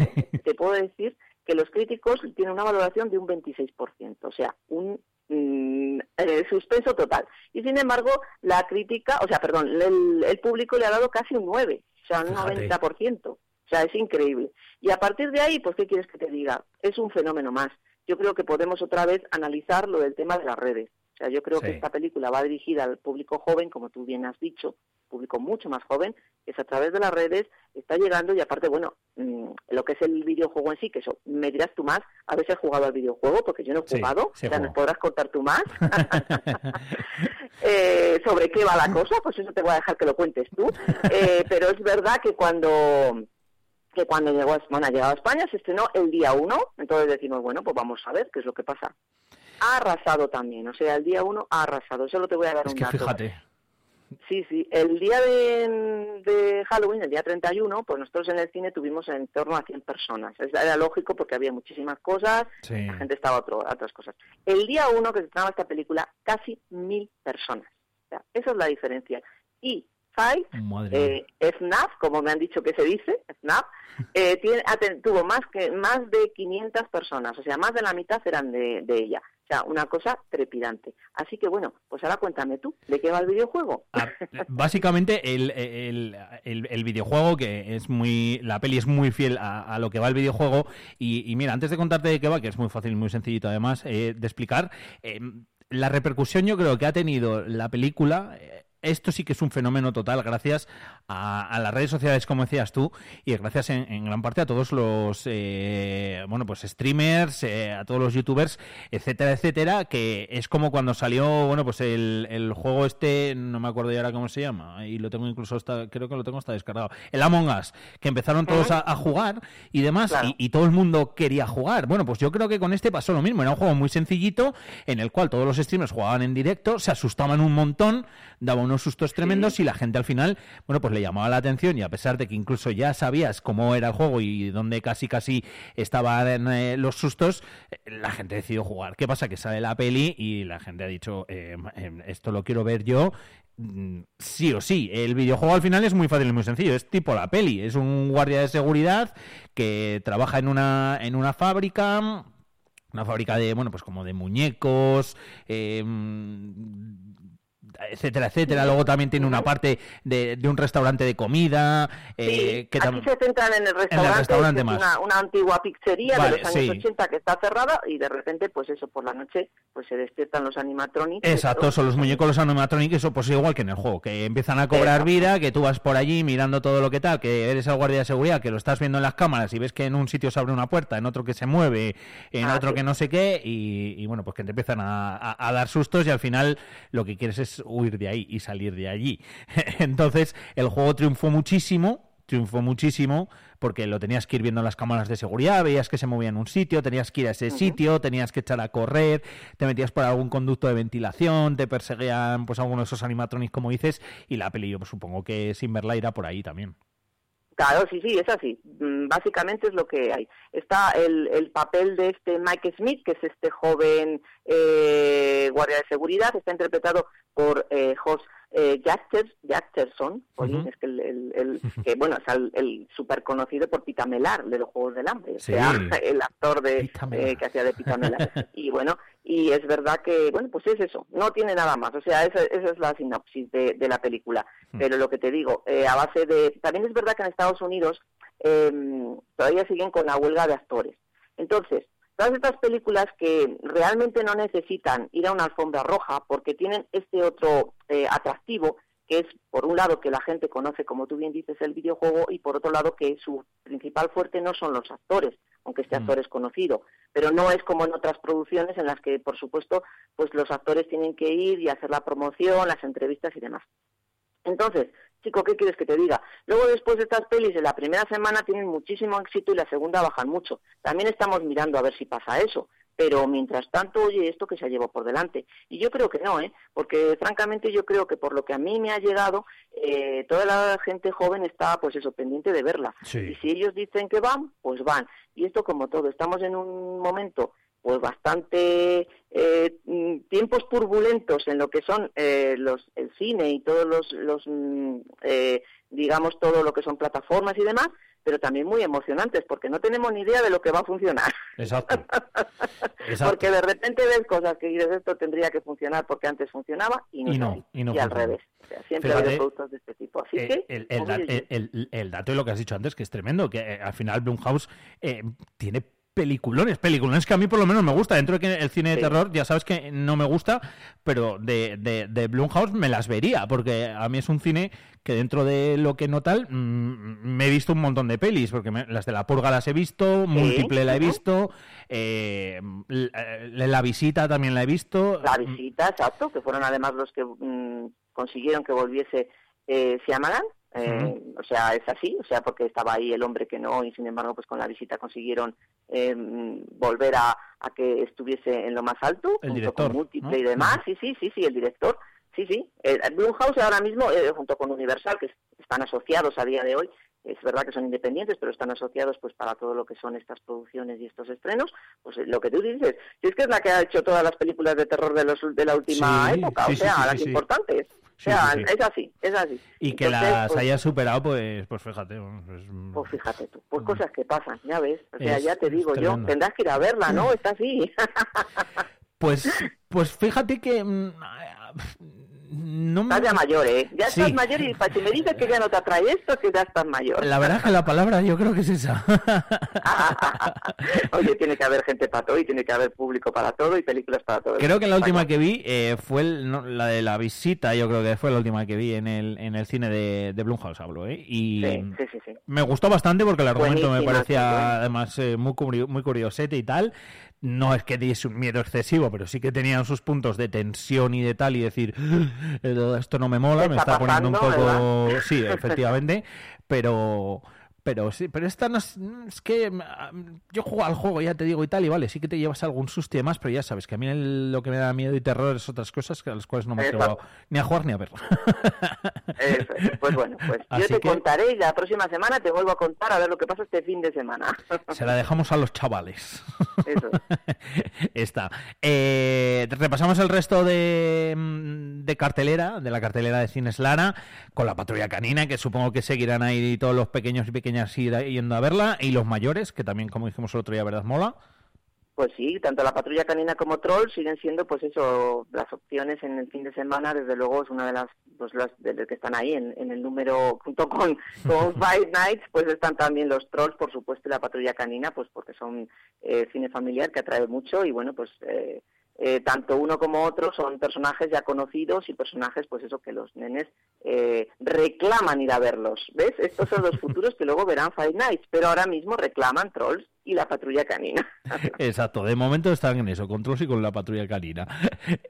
te puedo decir que los críticos tienen una valoración de un 26%, o sea, un mm, eh, suspenso total. Y sin embargo, la crítica, o sea, perdón, el, el público le ha dado casi un 9, o sea, un Fíjate. 90%. O sea, es increíble. Y a partir de ahí, pues, ¿qué quieres que te diga? Es un fenómeno más. Yo creo que podemos otra vez analizar lo del tema de las redes. O sea, yo creo que esta película va dirigida al público joven, como tú bien has dicho, público mucho más joven, que es a través de las redes, está llegando y aparte, bueno, mm, lo que es el videojuego en sí, que eso, me dirás tú más, a veces has jugado al videojuego, porque yo no he jugado, sí o sea, nos podrás contar tú más. Eh, sobre qué va la cosa, pues eso te voy a dejar que lo cuentes tú. Eh, pero es verdad que cuando que cuando llegó a, bueno, ha llegado a España se estrenó el día 1, entonces decimos, bueno, pues vamos a ver qué es lo que pasa. Ha arrasado también, o sea, el día 1 ha arrasado, solo te voy a dar Es un que dato. fíjate. Sí, sí, el día de, de Halloween, el día 31, pues nosotros en el cine tuvimos en torno a 100 personas. Era lógico porque había muchísimas cosas, Sí. la gente estaba a, otro- a otras cosas. El día 1 que se estrenaba esta película, casi mil personas. O sea, esa es la diferencia. Y Five eh, FNAF, como me han dicho que se dice, FNAF, eh, tiene, tuvo más que más de 500 personas, o sea, más de la mitad eran de, de ella. O sea, una cosa trepidante. Así que bueno, pues ahora cuéntame tú, ¿de qué va el videojuego? Ah, Básicamente el, el- el- videojuego que es muy la peli es muy fiel a, a lo que va el videojuego y, mira antes de contarte de qué va que es muy fácil muy sencillito además eh, de explicar eh, la repercusión yo creo que ha tenido la película eh, esto sí que es un fenómeno total gracias a, a las redes sociales, como decías tú, y gracias en, en gran parte a todos los eh, bueno pues streamers, eh, a todos los youtubers, etcétera, etcétera, que es como cuando salió bueno pues el, el juego este, no me acuerdo ya ahora cómo se llama, y lo tengo incluso hasta, creo que lo tengo hasta descargado, el Among Us, que empezaron todos a, a jugar y demás, Claro. y, y todo el mundo quería jugar. Bueno, pues yo creo que con este pasó lo mismo, era un juego muy sencillito en el cual todos los streamers jugaban en directo, se asustaban un montón, daban unos sustos tremendos y la gente al final, bueno, pues le llamaba la atención y a pesar de que incluso ya sabías cómo era el juego y dónde casi casi estaban eh, los sustos, eh, la gente decidió jugar. ¿Qué pasa? Que sale la peli y la gente ha dicho, eh, eh, esto lo quiero ver yo. mm, Sí o sí, el videojuego al final es muy fácil y muy sencillo, es tipo la peli, es un guardia de seguridad que trabaja en una, en una fábrica, una fábrica de, bueno, pues como de muñecos, eh, etcétera, etcétera. Luego también tiene una parte de, de un restaurante de comida. Eh, Sí, que aquí se centran en el restaurante, restaurante que es más. Una, una antigua pizzería Vale, de los años sí. 80 que está cerrada y de repente, pues eso, por la noche, pues se despiertan los animatronics. Exacto, son los muñecos los animatronics, eso pues igual que en el juego, que empiezan a cobrar Exacto. vida, que tú vas por allí mirando todo lo que tal, que eres el guardia de seguridad, que lo estás viendo en las cámaras y ves que en un sitio se abre una puerta, en otro que se mueve, en Ah, otro sí. que no sé qué, y, y bueno, pues que te empiezan a, a- a dar sustos y al final lo que quieres es huir de ahí y salir de allí. Entonces el juego triunfó muchísimo, triunfó muchísimo porque lo tenías que ir viendo en las cámaras de seguridad, veías que se movía en un sitio, tenías que ir a ese sitio, tenías que echar a correr, te metías por algún conducto de ventilación, te perseguían pues algunos de esos animatronics como dices y la peli yo pues, supongo que sin verla irá por ahí también. Claro, sí, sí, es así. Mm, Básicamente es lo que hay. Está el, el papel de este Mike Smith, que es este joven eh, guardia de seguridad, está interpretado por eh, Jos eh, Jolín, Ujú. es que el, el- el- que bueno, es el, el súper conocido por Pita Melar de los Juegos del Hambre, o sea, el actor de eh, que hacía de Pita Melar. y bueno, y es verdad que, bueno, pues es eso, no tiene nada más, o sea, esa, esa es la sinopsis de, de la película. Pero lo que te digo, eh, a base de... También es verdad que en Estados Unidos eh, todavía siguen con la huelga de actores. Entonces, todas estas películas que realmente no necesitan ir a una alfombra roja porque tienen este otro eh, atractivo, que es, por un lado, que la gente conoce, como tú bien dices, el videojuego, y por otro lado, que su principal fuerte no son los actores, aunque este Mm. actor es conocido. Pero no es como en otras producciones en las que, por supuesto, pues los actores tienen que ir y hacer la promoción, las entrevistas y demás. Entonces, chico, ¿qué quieres que te diga? Luego, después de estas pelis, en la primera semana tienen muchísimo éxito y la segunda bajan mucho. También estamos mirando a ver si pasa eso. Pero mientras tanto, oye, esto que se llevó por delante. Y yo creo que no, ¿eh? Porque francamente yo creo que por lo que a mí me ha llegado, eh, toda la gente joven está, pues eso, pendiente de verla. Sí. Y si ellos dicen que van, pues van. Y esto como todo, estamos en un momento pues bastante eh, mm, tiempos turbulentos en lo que son eh, los el cine y todos los, los mm, eh, digamos todo lo que son plataformas y demás pero también muy emocionantes porque no tenemos ni idea de lo que va a funcionar Exacto. Exacto. porque de repente ves cosas que dices esto tendría que funcionar porque antes funcionaba y no, Y no, y no al revés O sea, siempre Fíjate, habido productos de este tipo así Eh, que el- el- el dato de lo que has dicho antes, que es tremendo, que eh, al final Blumhouse eh, tiene peliculones, peliculones que a mí por lo menos me gusta. Dentro de que el cine de Sí. terror, ya sabes que no me gusta, pero de, de, de Blumhouse me las vería, porque a mí es un cine que dentro de lo que no tal, mm, me he visto un montón de pelis, porque me- las de La Purga las he visto, Múltiple la he visto, eh, la, la Visita también la he visto. La visita, exacto, que fueron además los que mm, consiguieron que volviese eh. Eh, O sea, es así, o sea, porque estaba ahí el hombre que no, y sin embargo, pues con la visita consiguieron eh, volver a, a que estuviese en lo más alto, El junto director, con múltiple ¿no? y demás. Sí, sí, sí, sí, el director. Sí, sí. Eh, Blumhouse ahora mismo, eh, junto con Universal, que están asociados a día de hoy, es verdad que son independientes, pero están asociados pues para todo lo que son estas producciones y estos estrenos, pues lo que tú dices, si es que es la que ha hecho todas las películas de terror de los de la última Sí, época, sí, o sea, sí, las importantes. Sí, o sea, sí, sí. es así, es así. Y que las pues, haya superado, pues, pues fíjate. pues, pues fíjate tú, pues cosas que pasan, ya ves. O sea, Es- ya te digo yo, tendrás que ir a verla, ¿no? Está así. Pues, pues fíjate que mm, no me... estás ya mayor, ¿eh? Ya Sí. estás mayor y pa- si me dices que ya no te atrae esto, es que ya estás mayor. La verdad es que la palabra yo creo que es esa. Oye, tiene que haber gente para todo y tiene que haber público para todo y películas para todo. Creo que la última que vi eh, fue el- no, la de la visita, yo creo que fue la última que vi en el, en el cine de, de Blumhouse, hablo, ¿eh? Y Sí, sí, me gustó bastante porque el argumento me Buenísima, parecía además eh, muy, curio- muy curiosete y tal. No es que diese un miedo excesivo, pero sí que tenían sus puntos de tensión y de tal y decir, "Eh, esto no me mola, ¿Qué me está poniendo un poco... verdad? Sí, efectivamente, pero... Pero sí, pero esta no es, es que mm, yo juego al juego, ya te digo y tal, y vale, sí que te llevas algún susto y demás, pero ya sabes que a mí el- lo que me da miedo y terror es otras cosas que a las cuales no me Exacto. atrevo ni a jugar ni a ver. Eso. Pues bueno, pues yo te que- contaré y la próxima semana te vuelvo a contar a ver lo que pasa este fin de semana. Se la dejamos a los chavales. Eso. Está. Eh, repasamos el resto de, mm, de cartelera, de la cartelera de Cines Lara, con la patrulla canina, que supongo que seguirán ahí todos los pequeños y pequeñas ir- yendo a verla, y los mayores, que también, como dijimos el otro día, ¿verdad? Mola. Pues sí, tanto la patrulla canina como Troll siguen siendo, pues eso, las opciones en el fin de semana. Desde luego es una de las, pues las de, que están ahí en, en el número junto con, con Five Nights, pues están también los Trolls, por supuesto, y la patrulla canina, pues porque son eh, cine familiar que atrae mucho y bueno, pues eh, eh, tanto uno como otro son personajes ya conocidos y personajes, pues eso que los nenes eh, reclaman ir a verlos. ¿Ves? Estos son los futuros que luego verán Five Nights, pero ahora mismo reclaman Trolls y la patrulla canina. Exacto, de momento están en eso, con Trolls y con la patrulla canina.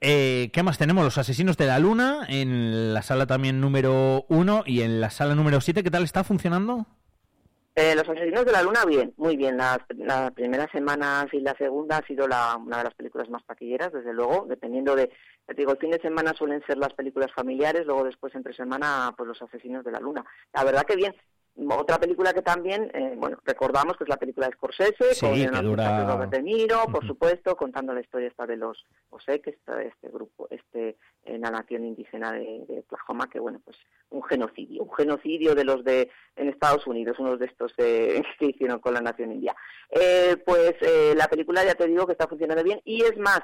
Eh, ¿Qué más tenemos? Los asesinos de la luna, en la sala también número uno y en la sala número siete, ¿qué tal está funcionando? Eh, los asesinos de la luna, bien, muy bien. Las, primeras semanas y la segunda ha sido una de las películas más taquilleras, desde luego, dependiendo de, digo, el fin de semana suelen ser las películas familiares, luego después entre semana, pues los asesinos de la luna. La verdad que bien. Otra película que también, eh, bueno, recordamos que es la película de Scorsese, Sí, con que dura- Robert De Niro, por supuesto, contando la historia esta de los Osek, esta, este grupo, este, en la nación indígena de, de Oklahoma, que bueno, pues un genocidio, un genocidio de los de en Estados Unidos, unos de estos eh, que hicieron con la nación india. Eh, pues eh, la película ya te digo que está funcionando bien y es más,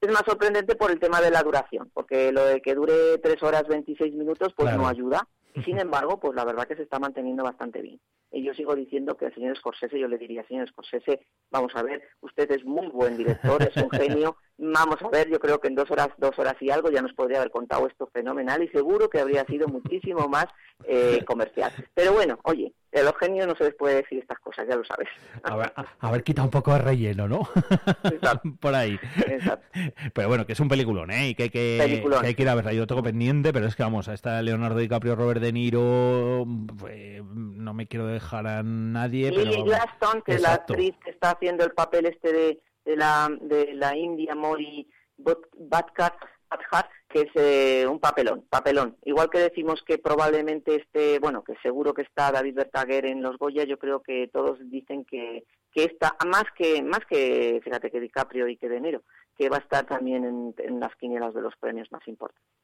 es más sorprendente por el tema de la duración, porque lo de que dure 3 horas 26 minutos pues Claro. no ayuda. Y sin embargo, pues la verdad que se está manteniendo bastante bien. Y yo sigo diciendo que al señor Scorsese, yo le diría, señor Scorsese, vamos a ver, usted es muy buen director, es un genio, vamos a ver, yo creo que en dos horas, dos horas y algo ya nos podría haber contado esto fenomenal y seguro que habría sido muchísimo más eh, comercial. Pero bueno, oye, de los genios no se les puede decir estas cosas, ya lo sabes. A ver, a- a ver, quita un poco de relleno, ¿no? Exacto. Por ahí. Exacto. Pero bueno, que es un peliculón, ¿eh? Y que hay que, hay que ir a verla. Yo lo tengo pendiente, pero es que vamos, está Leonardo DiCaprio, Robert De Niro, eh, no me quiero dejar a nadie, pero... Lily Glaston, que es la actriz que está haciendo el papel este de, de la de la India Mori Bhattacharya, que es eh, un papelón, papelón. Igual que decimos que probablemente esté, bueno, que seguro que está David Bertaguer en los Goya, yo creo que todos dicen que que está más que más que fíjate que DiCaprio y que De Niro, que va a estar también en, en las quinielas de los premios más importantes.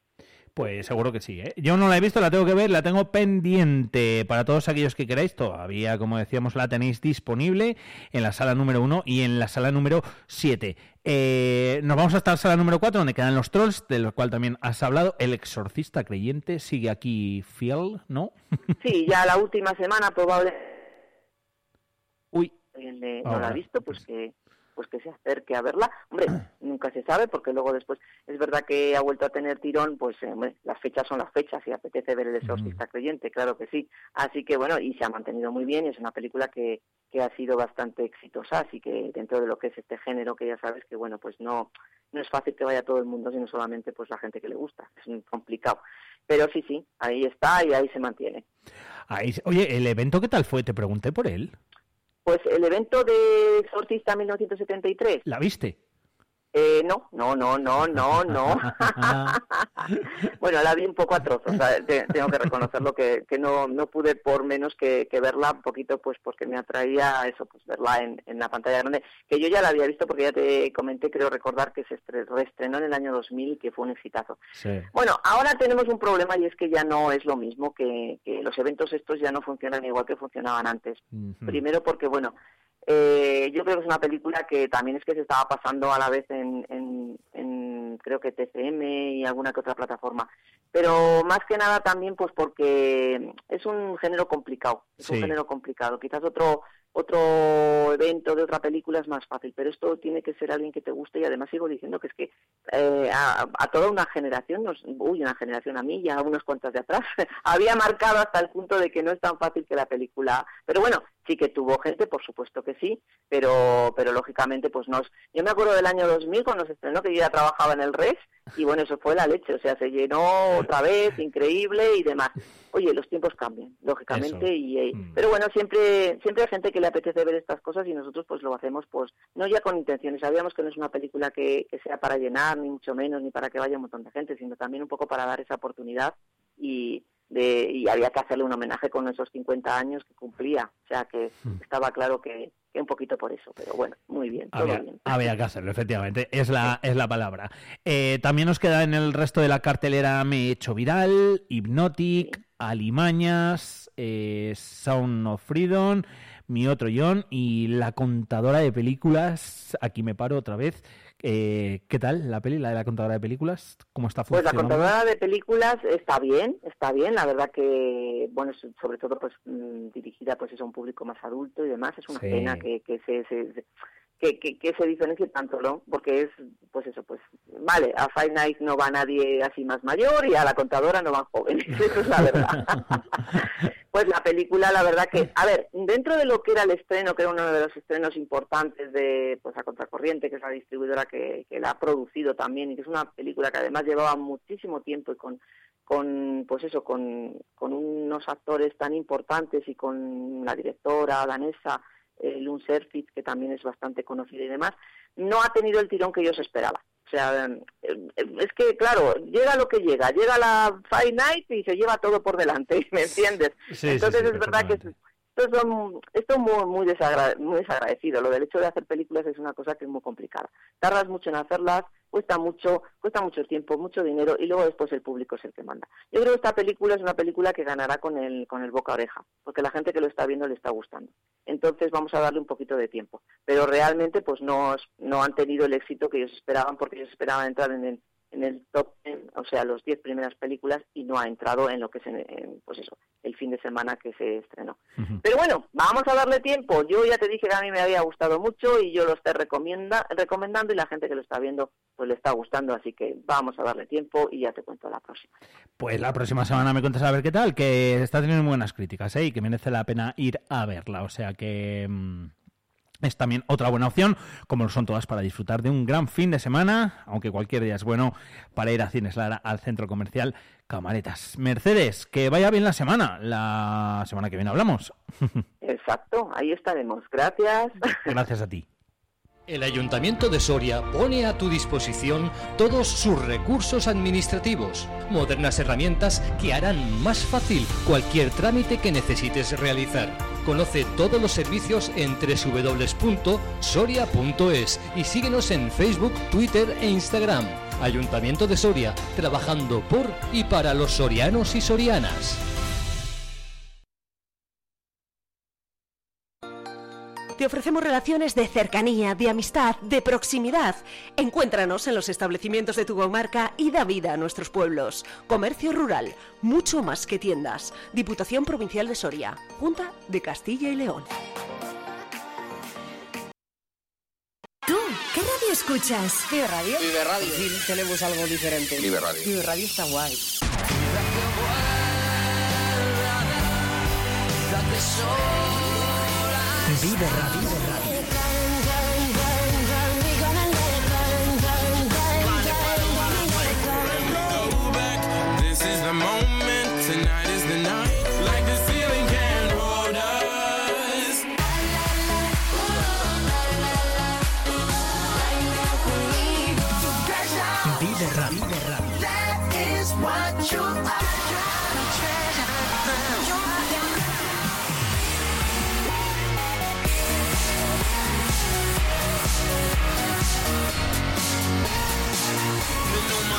Pues seguro que sí, ¿eh? Yo no la he visto, la tengo que ver, la tengo pendiente. Para todos aquellos que queráis, todavía, como decíamos, la tenéis disponible en la sala número 1 y en la sala número 7. Eh, nos vamos hasta la sala número 4, donde quedan los trolls, de los cual también has hablado. El exorcista creyente sigue aquí fiel, ¿no? Sí, ya la última semana probablemente Uy, alguien le- no la ha visto, pues que pues que se acerque a verla. Hombre, nunca se sabe porque luego después es verdad que ha vuelto a tener tirón, pues eh, hombre, las fechas son las fechas y apetece ver el exorcista creyente, claro que sí. Así que bueno, y se ha mantenido muy bien y es una película que, que ha sido bastante exitosa, así que dentro de lo que es este género que ya sabes que bueno, pues no no es fácil que vaya todo el mundo, sino solamente pues la gente que le gusta, es muy complicado. Pero sí, sí, ahí está y ahí se mantiene. ahí oye, ¿el evento qué tal fue? Te pregunté por él. Pues el evento de Exorcista 1973, ¿La viste? Eh, no, no, no, no, no, no. bueno, la vi un poco a trozos, o sea, te- tengo que reconocerlo que, que no, no pude por menos que, que verla un poquito, pues porque me atraía eso, pues verla en, en la pantalla grande, que yo ya la había visto porque ya te comenté, creo recordar que se estre- reestrenó en el año 2000 y que fue un exitazo. Sí. Bueno, ahora tenemos un problema y es que ya no es lo mismo, que, que los eventos estos ya no funcionan igual que funcionaban antes. Primero porque, bueno, eh, yo creo que es una película que también es que se estaba pasando a la vez en, en, en, creo que TCM y alguna que otra plataforma. Pero más que nada también pues porque es un género complicado, es Sí. un género complicado. Quizás otro otro evento de otra película es más fácil, pero esto tiene que ser alguien que te guste y además sigo diciendo que es que eh, a, a toda una generación, nos, uy, una generación a mí, ya unos cuantos de atrás, había marcado hasta el punto de que no es tan fácil que la película, pero bueno, sí que tuvo gente, por supuesto que sí, pero pero lógicamente pues no es- yo me acuerdo del año 2000 cuando se estrenó que yo ya trabajaba en el RES y bueno, eso fue la leche, o sea, se llenó otra vez, increíble y demás. Oye, los tiempos cambian, lógicamente, Eso. y eh, Mm. pero bueno, siempre siempre hay gente que le apetece ver estas cosas y nosotros pues lo hacemos pues no ya con intenciones, sabíamos que no es una película que, que sea para llenar, ni mucho menos, ni para que vaya un montón de gente, sino también un poco para dar esa oportunidad y de, y había que hacerle un homenaje con esos 50 años que cumplía, o sea que estaba claro que, que un poquito por eso, pero bueno, muy bien, todo Había, bien. había que hacerlo, efectivamente, es la, es la palabra. Eh, también nos queda en el resto de la cartelera Me he hecho viral, Hypnotic, Alimañas, eh, Sound of Freedom, mi otro John, y la contadora de películas, aquí me paro otra vez. Eh, ¿Qué tal la peli, la de la contadora de películas? ¿Cómo está Pues la funcionando? contadora de películas está bien, está bien, la verdad que, bueno, sobre todo pues mm, dirigida pues es a un público más adulto y demás, es una Sí. pena que, que se, se- se- que, que, que se diferencie tanto, ¿no? Porque es, pues eso, pues, vale, a Five Nights no va nadie así más mayor y a la contadora no van jóvenes, eso es la verdad. pues la película, la verdad que, a ver, dentro de lo que era el estreno, que era uno de los estrenos importantes de pues a Contracorriente, que es la distribuidora que, que la ha producido también, y que es una película que además llevaba muchísimo tiempo y con con pues eso con, con unos actores tan importantes y con la directora danesa eh, Lund Serfit que también es bastante conocida y demás no ha tenido el tirón que ellos esperaban o sea eh, es que claro llega lo que llega llega la Five Night y se lleva todo por delante ¿me entiendes? Sí, sí, entonces sí, es verdad que esto es, muy, muy, desagra- muy desagradecido. Lo del hecho de hacer películas es una cosa que es muy complicada. Tardas mucho en hacerlas, cuesta mucho, cuesta mucho tiempo, mucho dinero y luego después el público es el que manda. Yo creo que esta película es una película que ganará con el, con el boca oreja, porque la gente que lo está viendo le está gustando. Entonces vamos a darle un poquito de tiempo. Pero realmente pues no, no han tenido el éxito que ellos esperaban, porque ellos esperaban entrar en el, en el top 10, o sea, los 10 primeras películas y no ha entrado en lo que es en- en, pues eso, el fin de semana que se estrenó. Pero bueno, vamos a darle tiempo. Yo ya te dije que a mí me había gustado mucho y yo lo estoy recomienda, recomendando y la gente que lo está viendo pues le está gustando, así que vamos a darle tiempo y ya te cuento la próxima. Pues la próxima semana me cuentas a ver qué tal, que está teniendo muy buenas críticas ¿eh? y que merece la pena ir a verla. O sea que mm, es también otra buena opción, como lo son todas para disfrutar de un gran fin de semana, aunque cualquier día es bueno para ir a Cines Lara, al centro comercial Camaretas. Mercedes, que vaya bien la semana. La semana que viene hablamos. Exacto, ahí estaremos. Gracias. Gracias a ti. El Ayuntamiento de Soria pone a tu disposición todos sus recursos administrativos, modernas herramientas que harán más fácil cualquier trámite que necesites realizar. Conoce todos los servicios en www.soria.es y síguenos en Facebook, Twitter e Instagram. Ayuntamiento de Soria, trabajando por y para los sorianos y sorianas. Te ofrecemos relaciones de cercanía, de amistad, de proximidad. Encuéntranos en los establecimientos de tu comarca y da vida a nuestros pueblos. Comercio rural, mucho más que tiendas. Diputación Provincial de Soria, Junta de Castilla y León. ¿Tú qué radio escuchas? Vive Radio. Vive Radio. Sí, tenemos algo diferente. Vive Radio. Vive Radio está guay. Vive Radio. This is the moment, tonight is the night.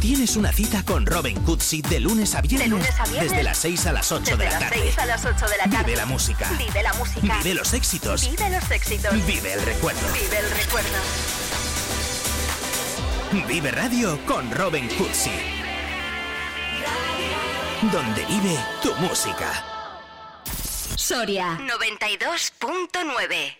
Tienes una cita con Robin Cutsi de lunes a viernes. lunes a viernes. Desde las 6 a las 8 de la tarde. a las 8 de la Vive la música. Vive la música. Vive los éxitos. Vive los éxitos. Vive el recuerdo. Vive el recuerdo. Vive Radio con Robin Cutsi. Donde vive tu música. Soria. 92.9.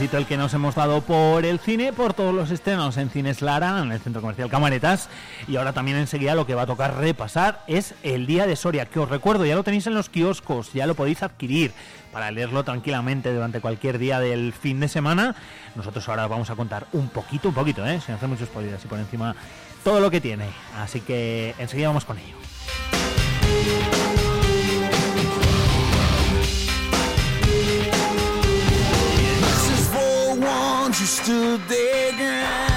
el que nos hemos dado por el cine, por todos los estrenos en Cines Lara, en el Centro Comercial Camaretas. Y ahora también enseguida lo que va a tocar repasar es el Día de Soria, que os recuerdo, ya lo tenéis en los kioscos, ya lo podéis adquirir para leerlo tranquilamente durante cualquier día del fin de semana. Nosotros ahora vamos a contar un poquito, un poquito, ¿eh? sin hacer muchos spoilers y por encima todo lo que tiene. Así que enseguida vamos con ello. You stood there, girl.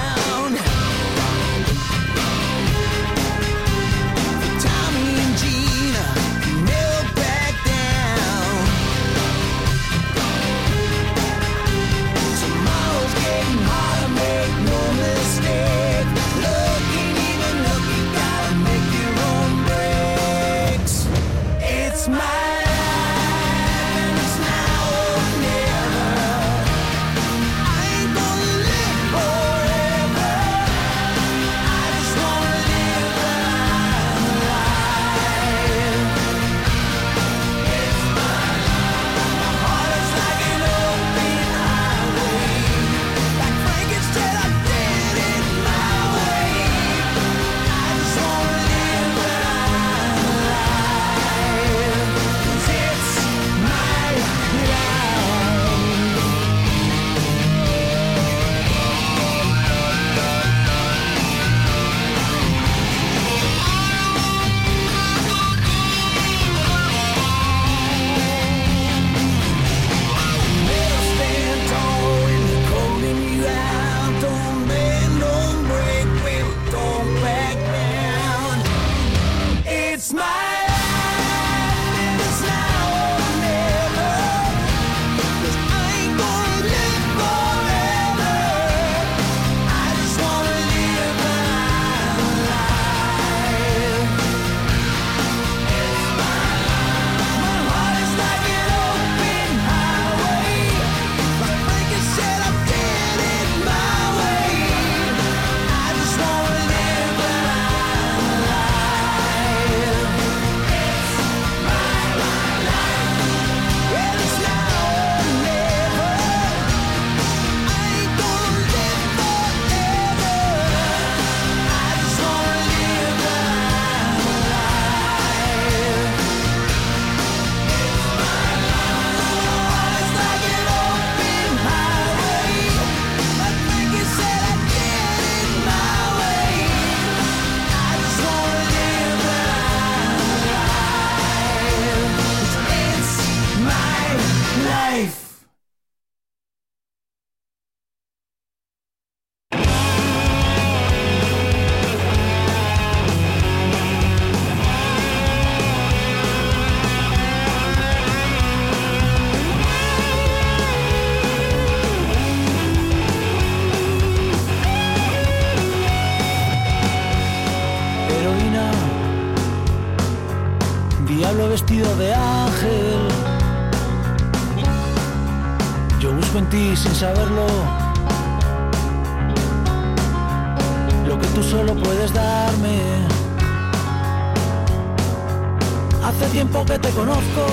Hace tiempo que te conozco,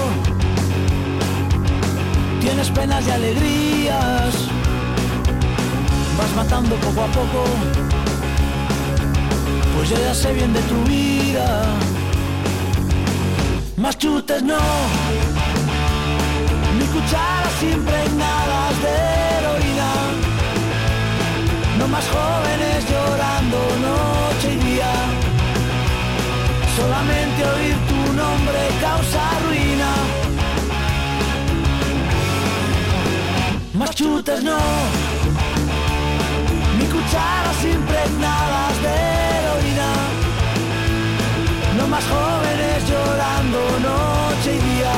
tienes penas y alegrías, vas matando poco a poco pues yo ya sé bien de tu vida. Más chutes no, ni cucharas impregnadas de heroína. No más jóvenes llorando noche y día. Solamente oír nombre causa ruina. Más chutes no, ni cucharas impregnadas de heroína. No más jóvenes llorando noche y día.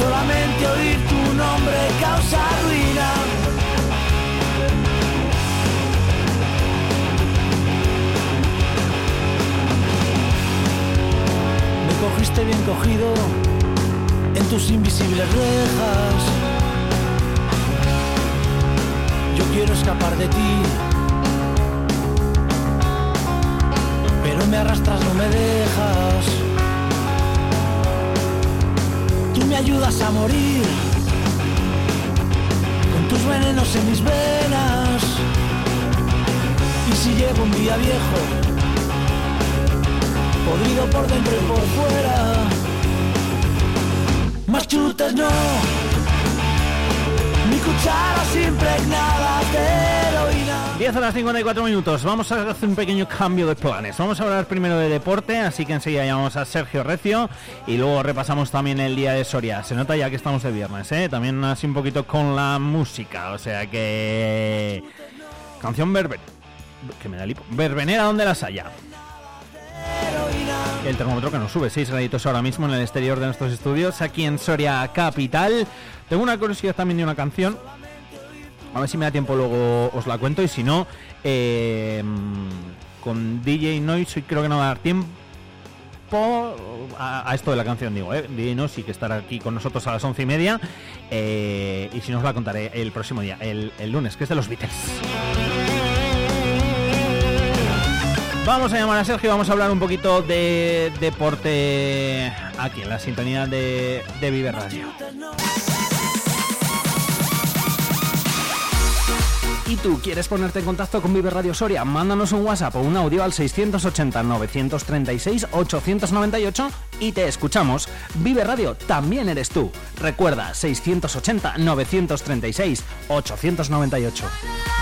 Solamente oír tu nombre causa ruina. Cogiste bien cogido en tus invisibles rejas. Yo quiero escapar de ti, pero me arrastras, no me dejas. Tú me ayudas a morir, venenos en mis venas. Y si llego un día viejo, podrido por dentro y por fuera, más chutas no, mi cucharas impregnadas de heroína. 10 horas 54 minutos. Vamos a hacer un pequeño cambio de planes. Vamos a hablar primero de deporte, así que enseguida llamamos a Sergio Recio y luego repasamos también el día de Soria. Se nota ya que estamos de viernes, ¿eh? También así un poquito con la música, o sea que... Canción berber... Que me da lipo. Verbenera donde las haya. El termómetro que nos sube 6 graditos ahora mismo en el exterior de nuestros estudios, aquí en Soria Capital. Tengo una curiosidad también de una canción. A ver si me da tiempo luego os la cuento y si no, eh, con DJ Noise creo que no va a dar tiempo a, esto de la canción, digo, ¿eh? Noise sí que estará aquí con nosotros a las once y media eh, y si no os la contaré el próximo día, el, el lunes, que es de los Beatles. Vamos a llamar a Sergio, vamos a hablar un poquito de deporte aquí en la sintonía de, de Radio. ¿Y tú quieres ponerte en contacto con Vive Radio Soria? Mándanos un WhatsApp o un audio al 680-936-898 y te escuchamos. Vive Radio también eres tú. Recuerda, 680-936-898.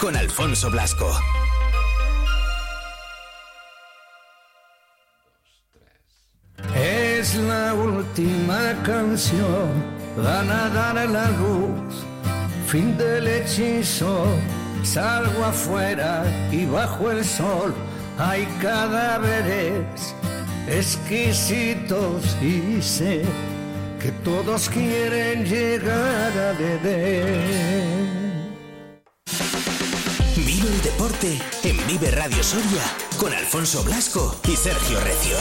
con Alfonso Blasco. Es la última canción, van a dar la luz, fin del hechizo, salgo afuera y bajo el sol hay cadáveres exquisitos y sé que todos quieren llegar a beber. En Vive Radio Soria con Alfonso Blasco y Sergio Recio.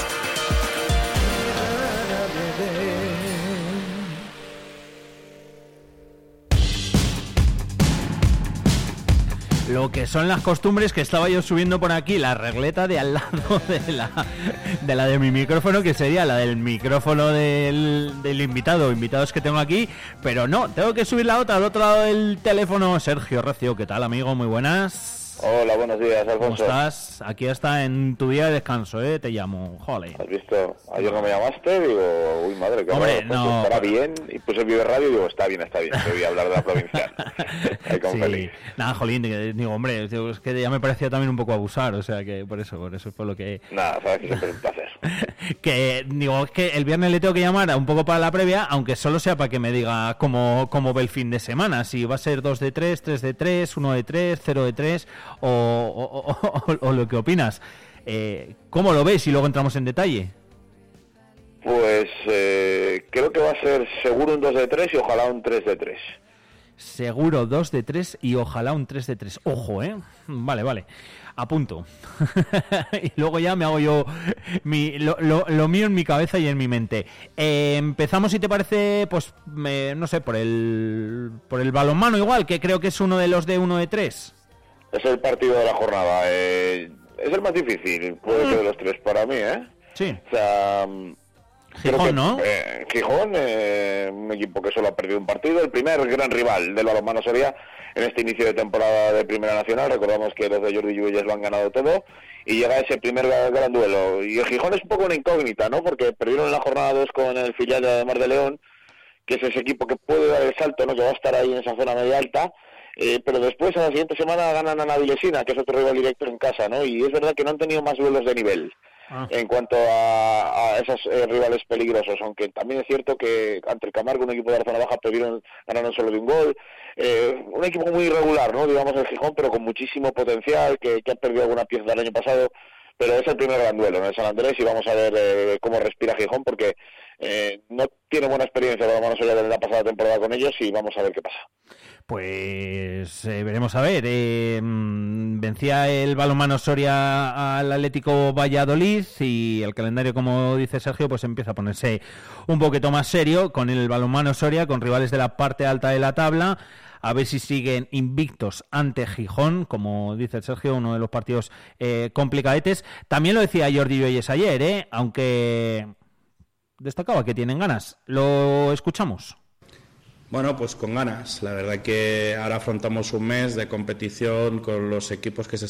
Lo que son las costumbres que estaba yo subiendo por aquí, la regleta de al lado de la de, la de mi micrófono, que sería la del micrófono del, del invitado, invitados que tengo aquí, pero no, tengo que subir la otra al otro lado del teléfono. Sergio Recio, ¿qué tal amigo? Muy buenas. Hola, buenos días, ¿Cómo Alfonso. estás? Aquí está en tu día de descanso, ¿eh? Te llamo, jole. ¿Has visto? Ayer no me llamaste, digo, uy, madre, que Hombre, no. estará bien. Y puse Vive Radio y digo, está bien, está bien, te voy a hablar de la con Sí, Félix. nada, jolín, digo, hombre, es que ya me parecía también un poco abusar, o sea que por eso, por eso fue lo que... Nada, sabes que siempre es un placer. que digo, es que el viernes le tengo que llamar a un poco para la previa, aunque solo sea para que me diga cómo, cómo ve el fin de semana, si va a ser 2 de 3, 3 de 3, 1 de 3, 0 de 3, o, o- o- o- lo que opinas. Eh, ¿Cómo lo ves? Y luego entramos en detalle. Pues eh, creo que va a ser seguro un 2 de 3 y ojalá un 3 de 3. Seguro 2 de 3 y ojalá un 3 de 3. Ojo, ¿eh? Vale, vale. Apunto. y luego ya me hago yo mi, lo, lo- lo mío en mi cabeza y en mi mente. Eh, empezamos, si te parece, pues, me- no sé, por el, por el balonmano igual, que creo que es uno de los de 1 de 3. Es el partido de la jornada. eh, es el más difícil, puede que de los tres para mí, ¿eh? Sí. O sea, mm, Gijón, ¿no? Eh, Gijón, eh, un equipo que solo ha perdido un partido, el primer gran rival del balonmano Soria en este inicio de temporada de Primera Nacional. Recordamos que los de Jordi Lluelles lo han ganado todo y llega ese primer gran, duelo. Y el Gijón es un poco una incógnita, ¿no? Porque perdieron en la jornada 2 con el filial de Mar de León, que es ese equipo que puede dar el salto, ¿no? Que va a estar ahí en esa zona media alta. Eh, pero después, a la siguiente semana, ganan a Navilesina, que es otro rival directo en casa, ¿no? Y es verdad que no han tenido más duelos de nivel. Ah. en cuanto a, a esos eh, rivales peligrosos, aunque también es cierto que ante el Camargo, un equipo de la zona baja, perdieron, ganaron solo de un gol. Eh, un equipo muy irregular, ¿no? digamos el Gijón, pero con muchísimo potencial, que, que ha perdido alguna pieza del año pasado pero es el primer gran duelo en San Andrés y vamos a ver eh, cómo respira Gijón porque eh, no tiene buena experiencia por lo menos de la pasada temporada con ellos y vamos a ver qué pasa. Pues eh, veremos a ver. Mm, vencía el balonmano Soria al Atlético Valladolid y el calendario, como dice Sergio, pues empieza a ponerse un poquito más serio con el balonmano Soria, con rivales de la parte alta de la tabla a ver si siguen invictos ante Gijón, como dice Sergio, uno de los partidos eh, complicadetes. También lo decía Jordi Belles ayer, ¿eh? aunque destacaba que tienen ganas. ¿Lo escuchamos? Bueno, pues con ganas. La verdad que ahora afrontamos un mes de competición con los equipos que se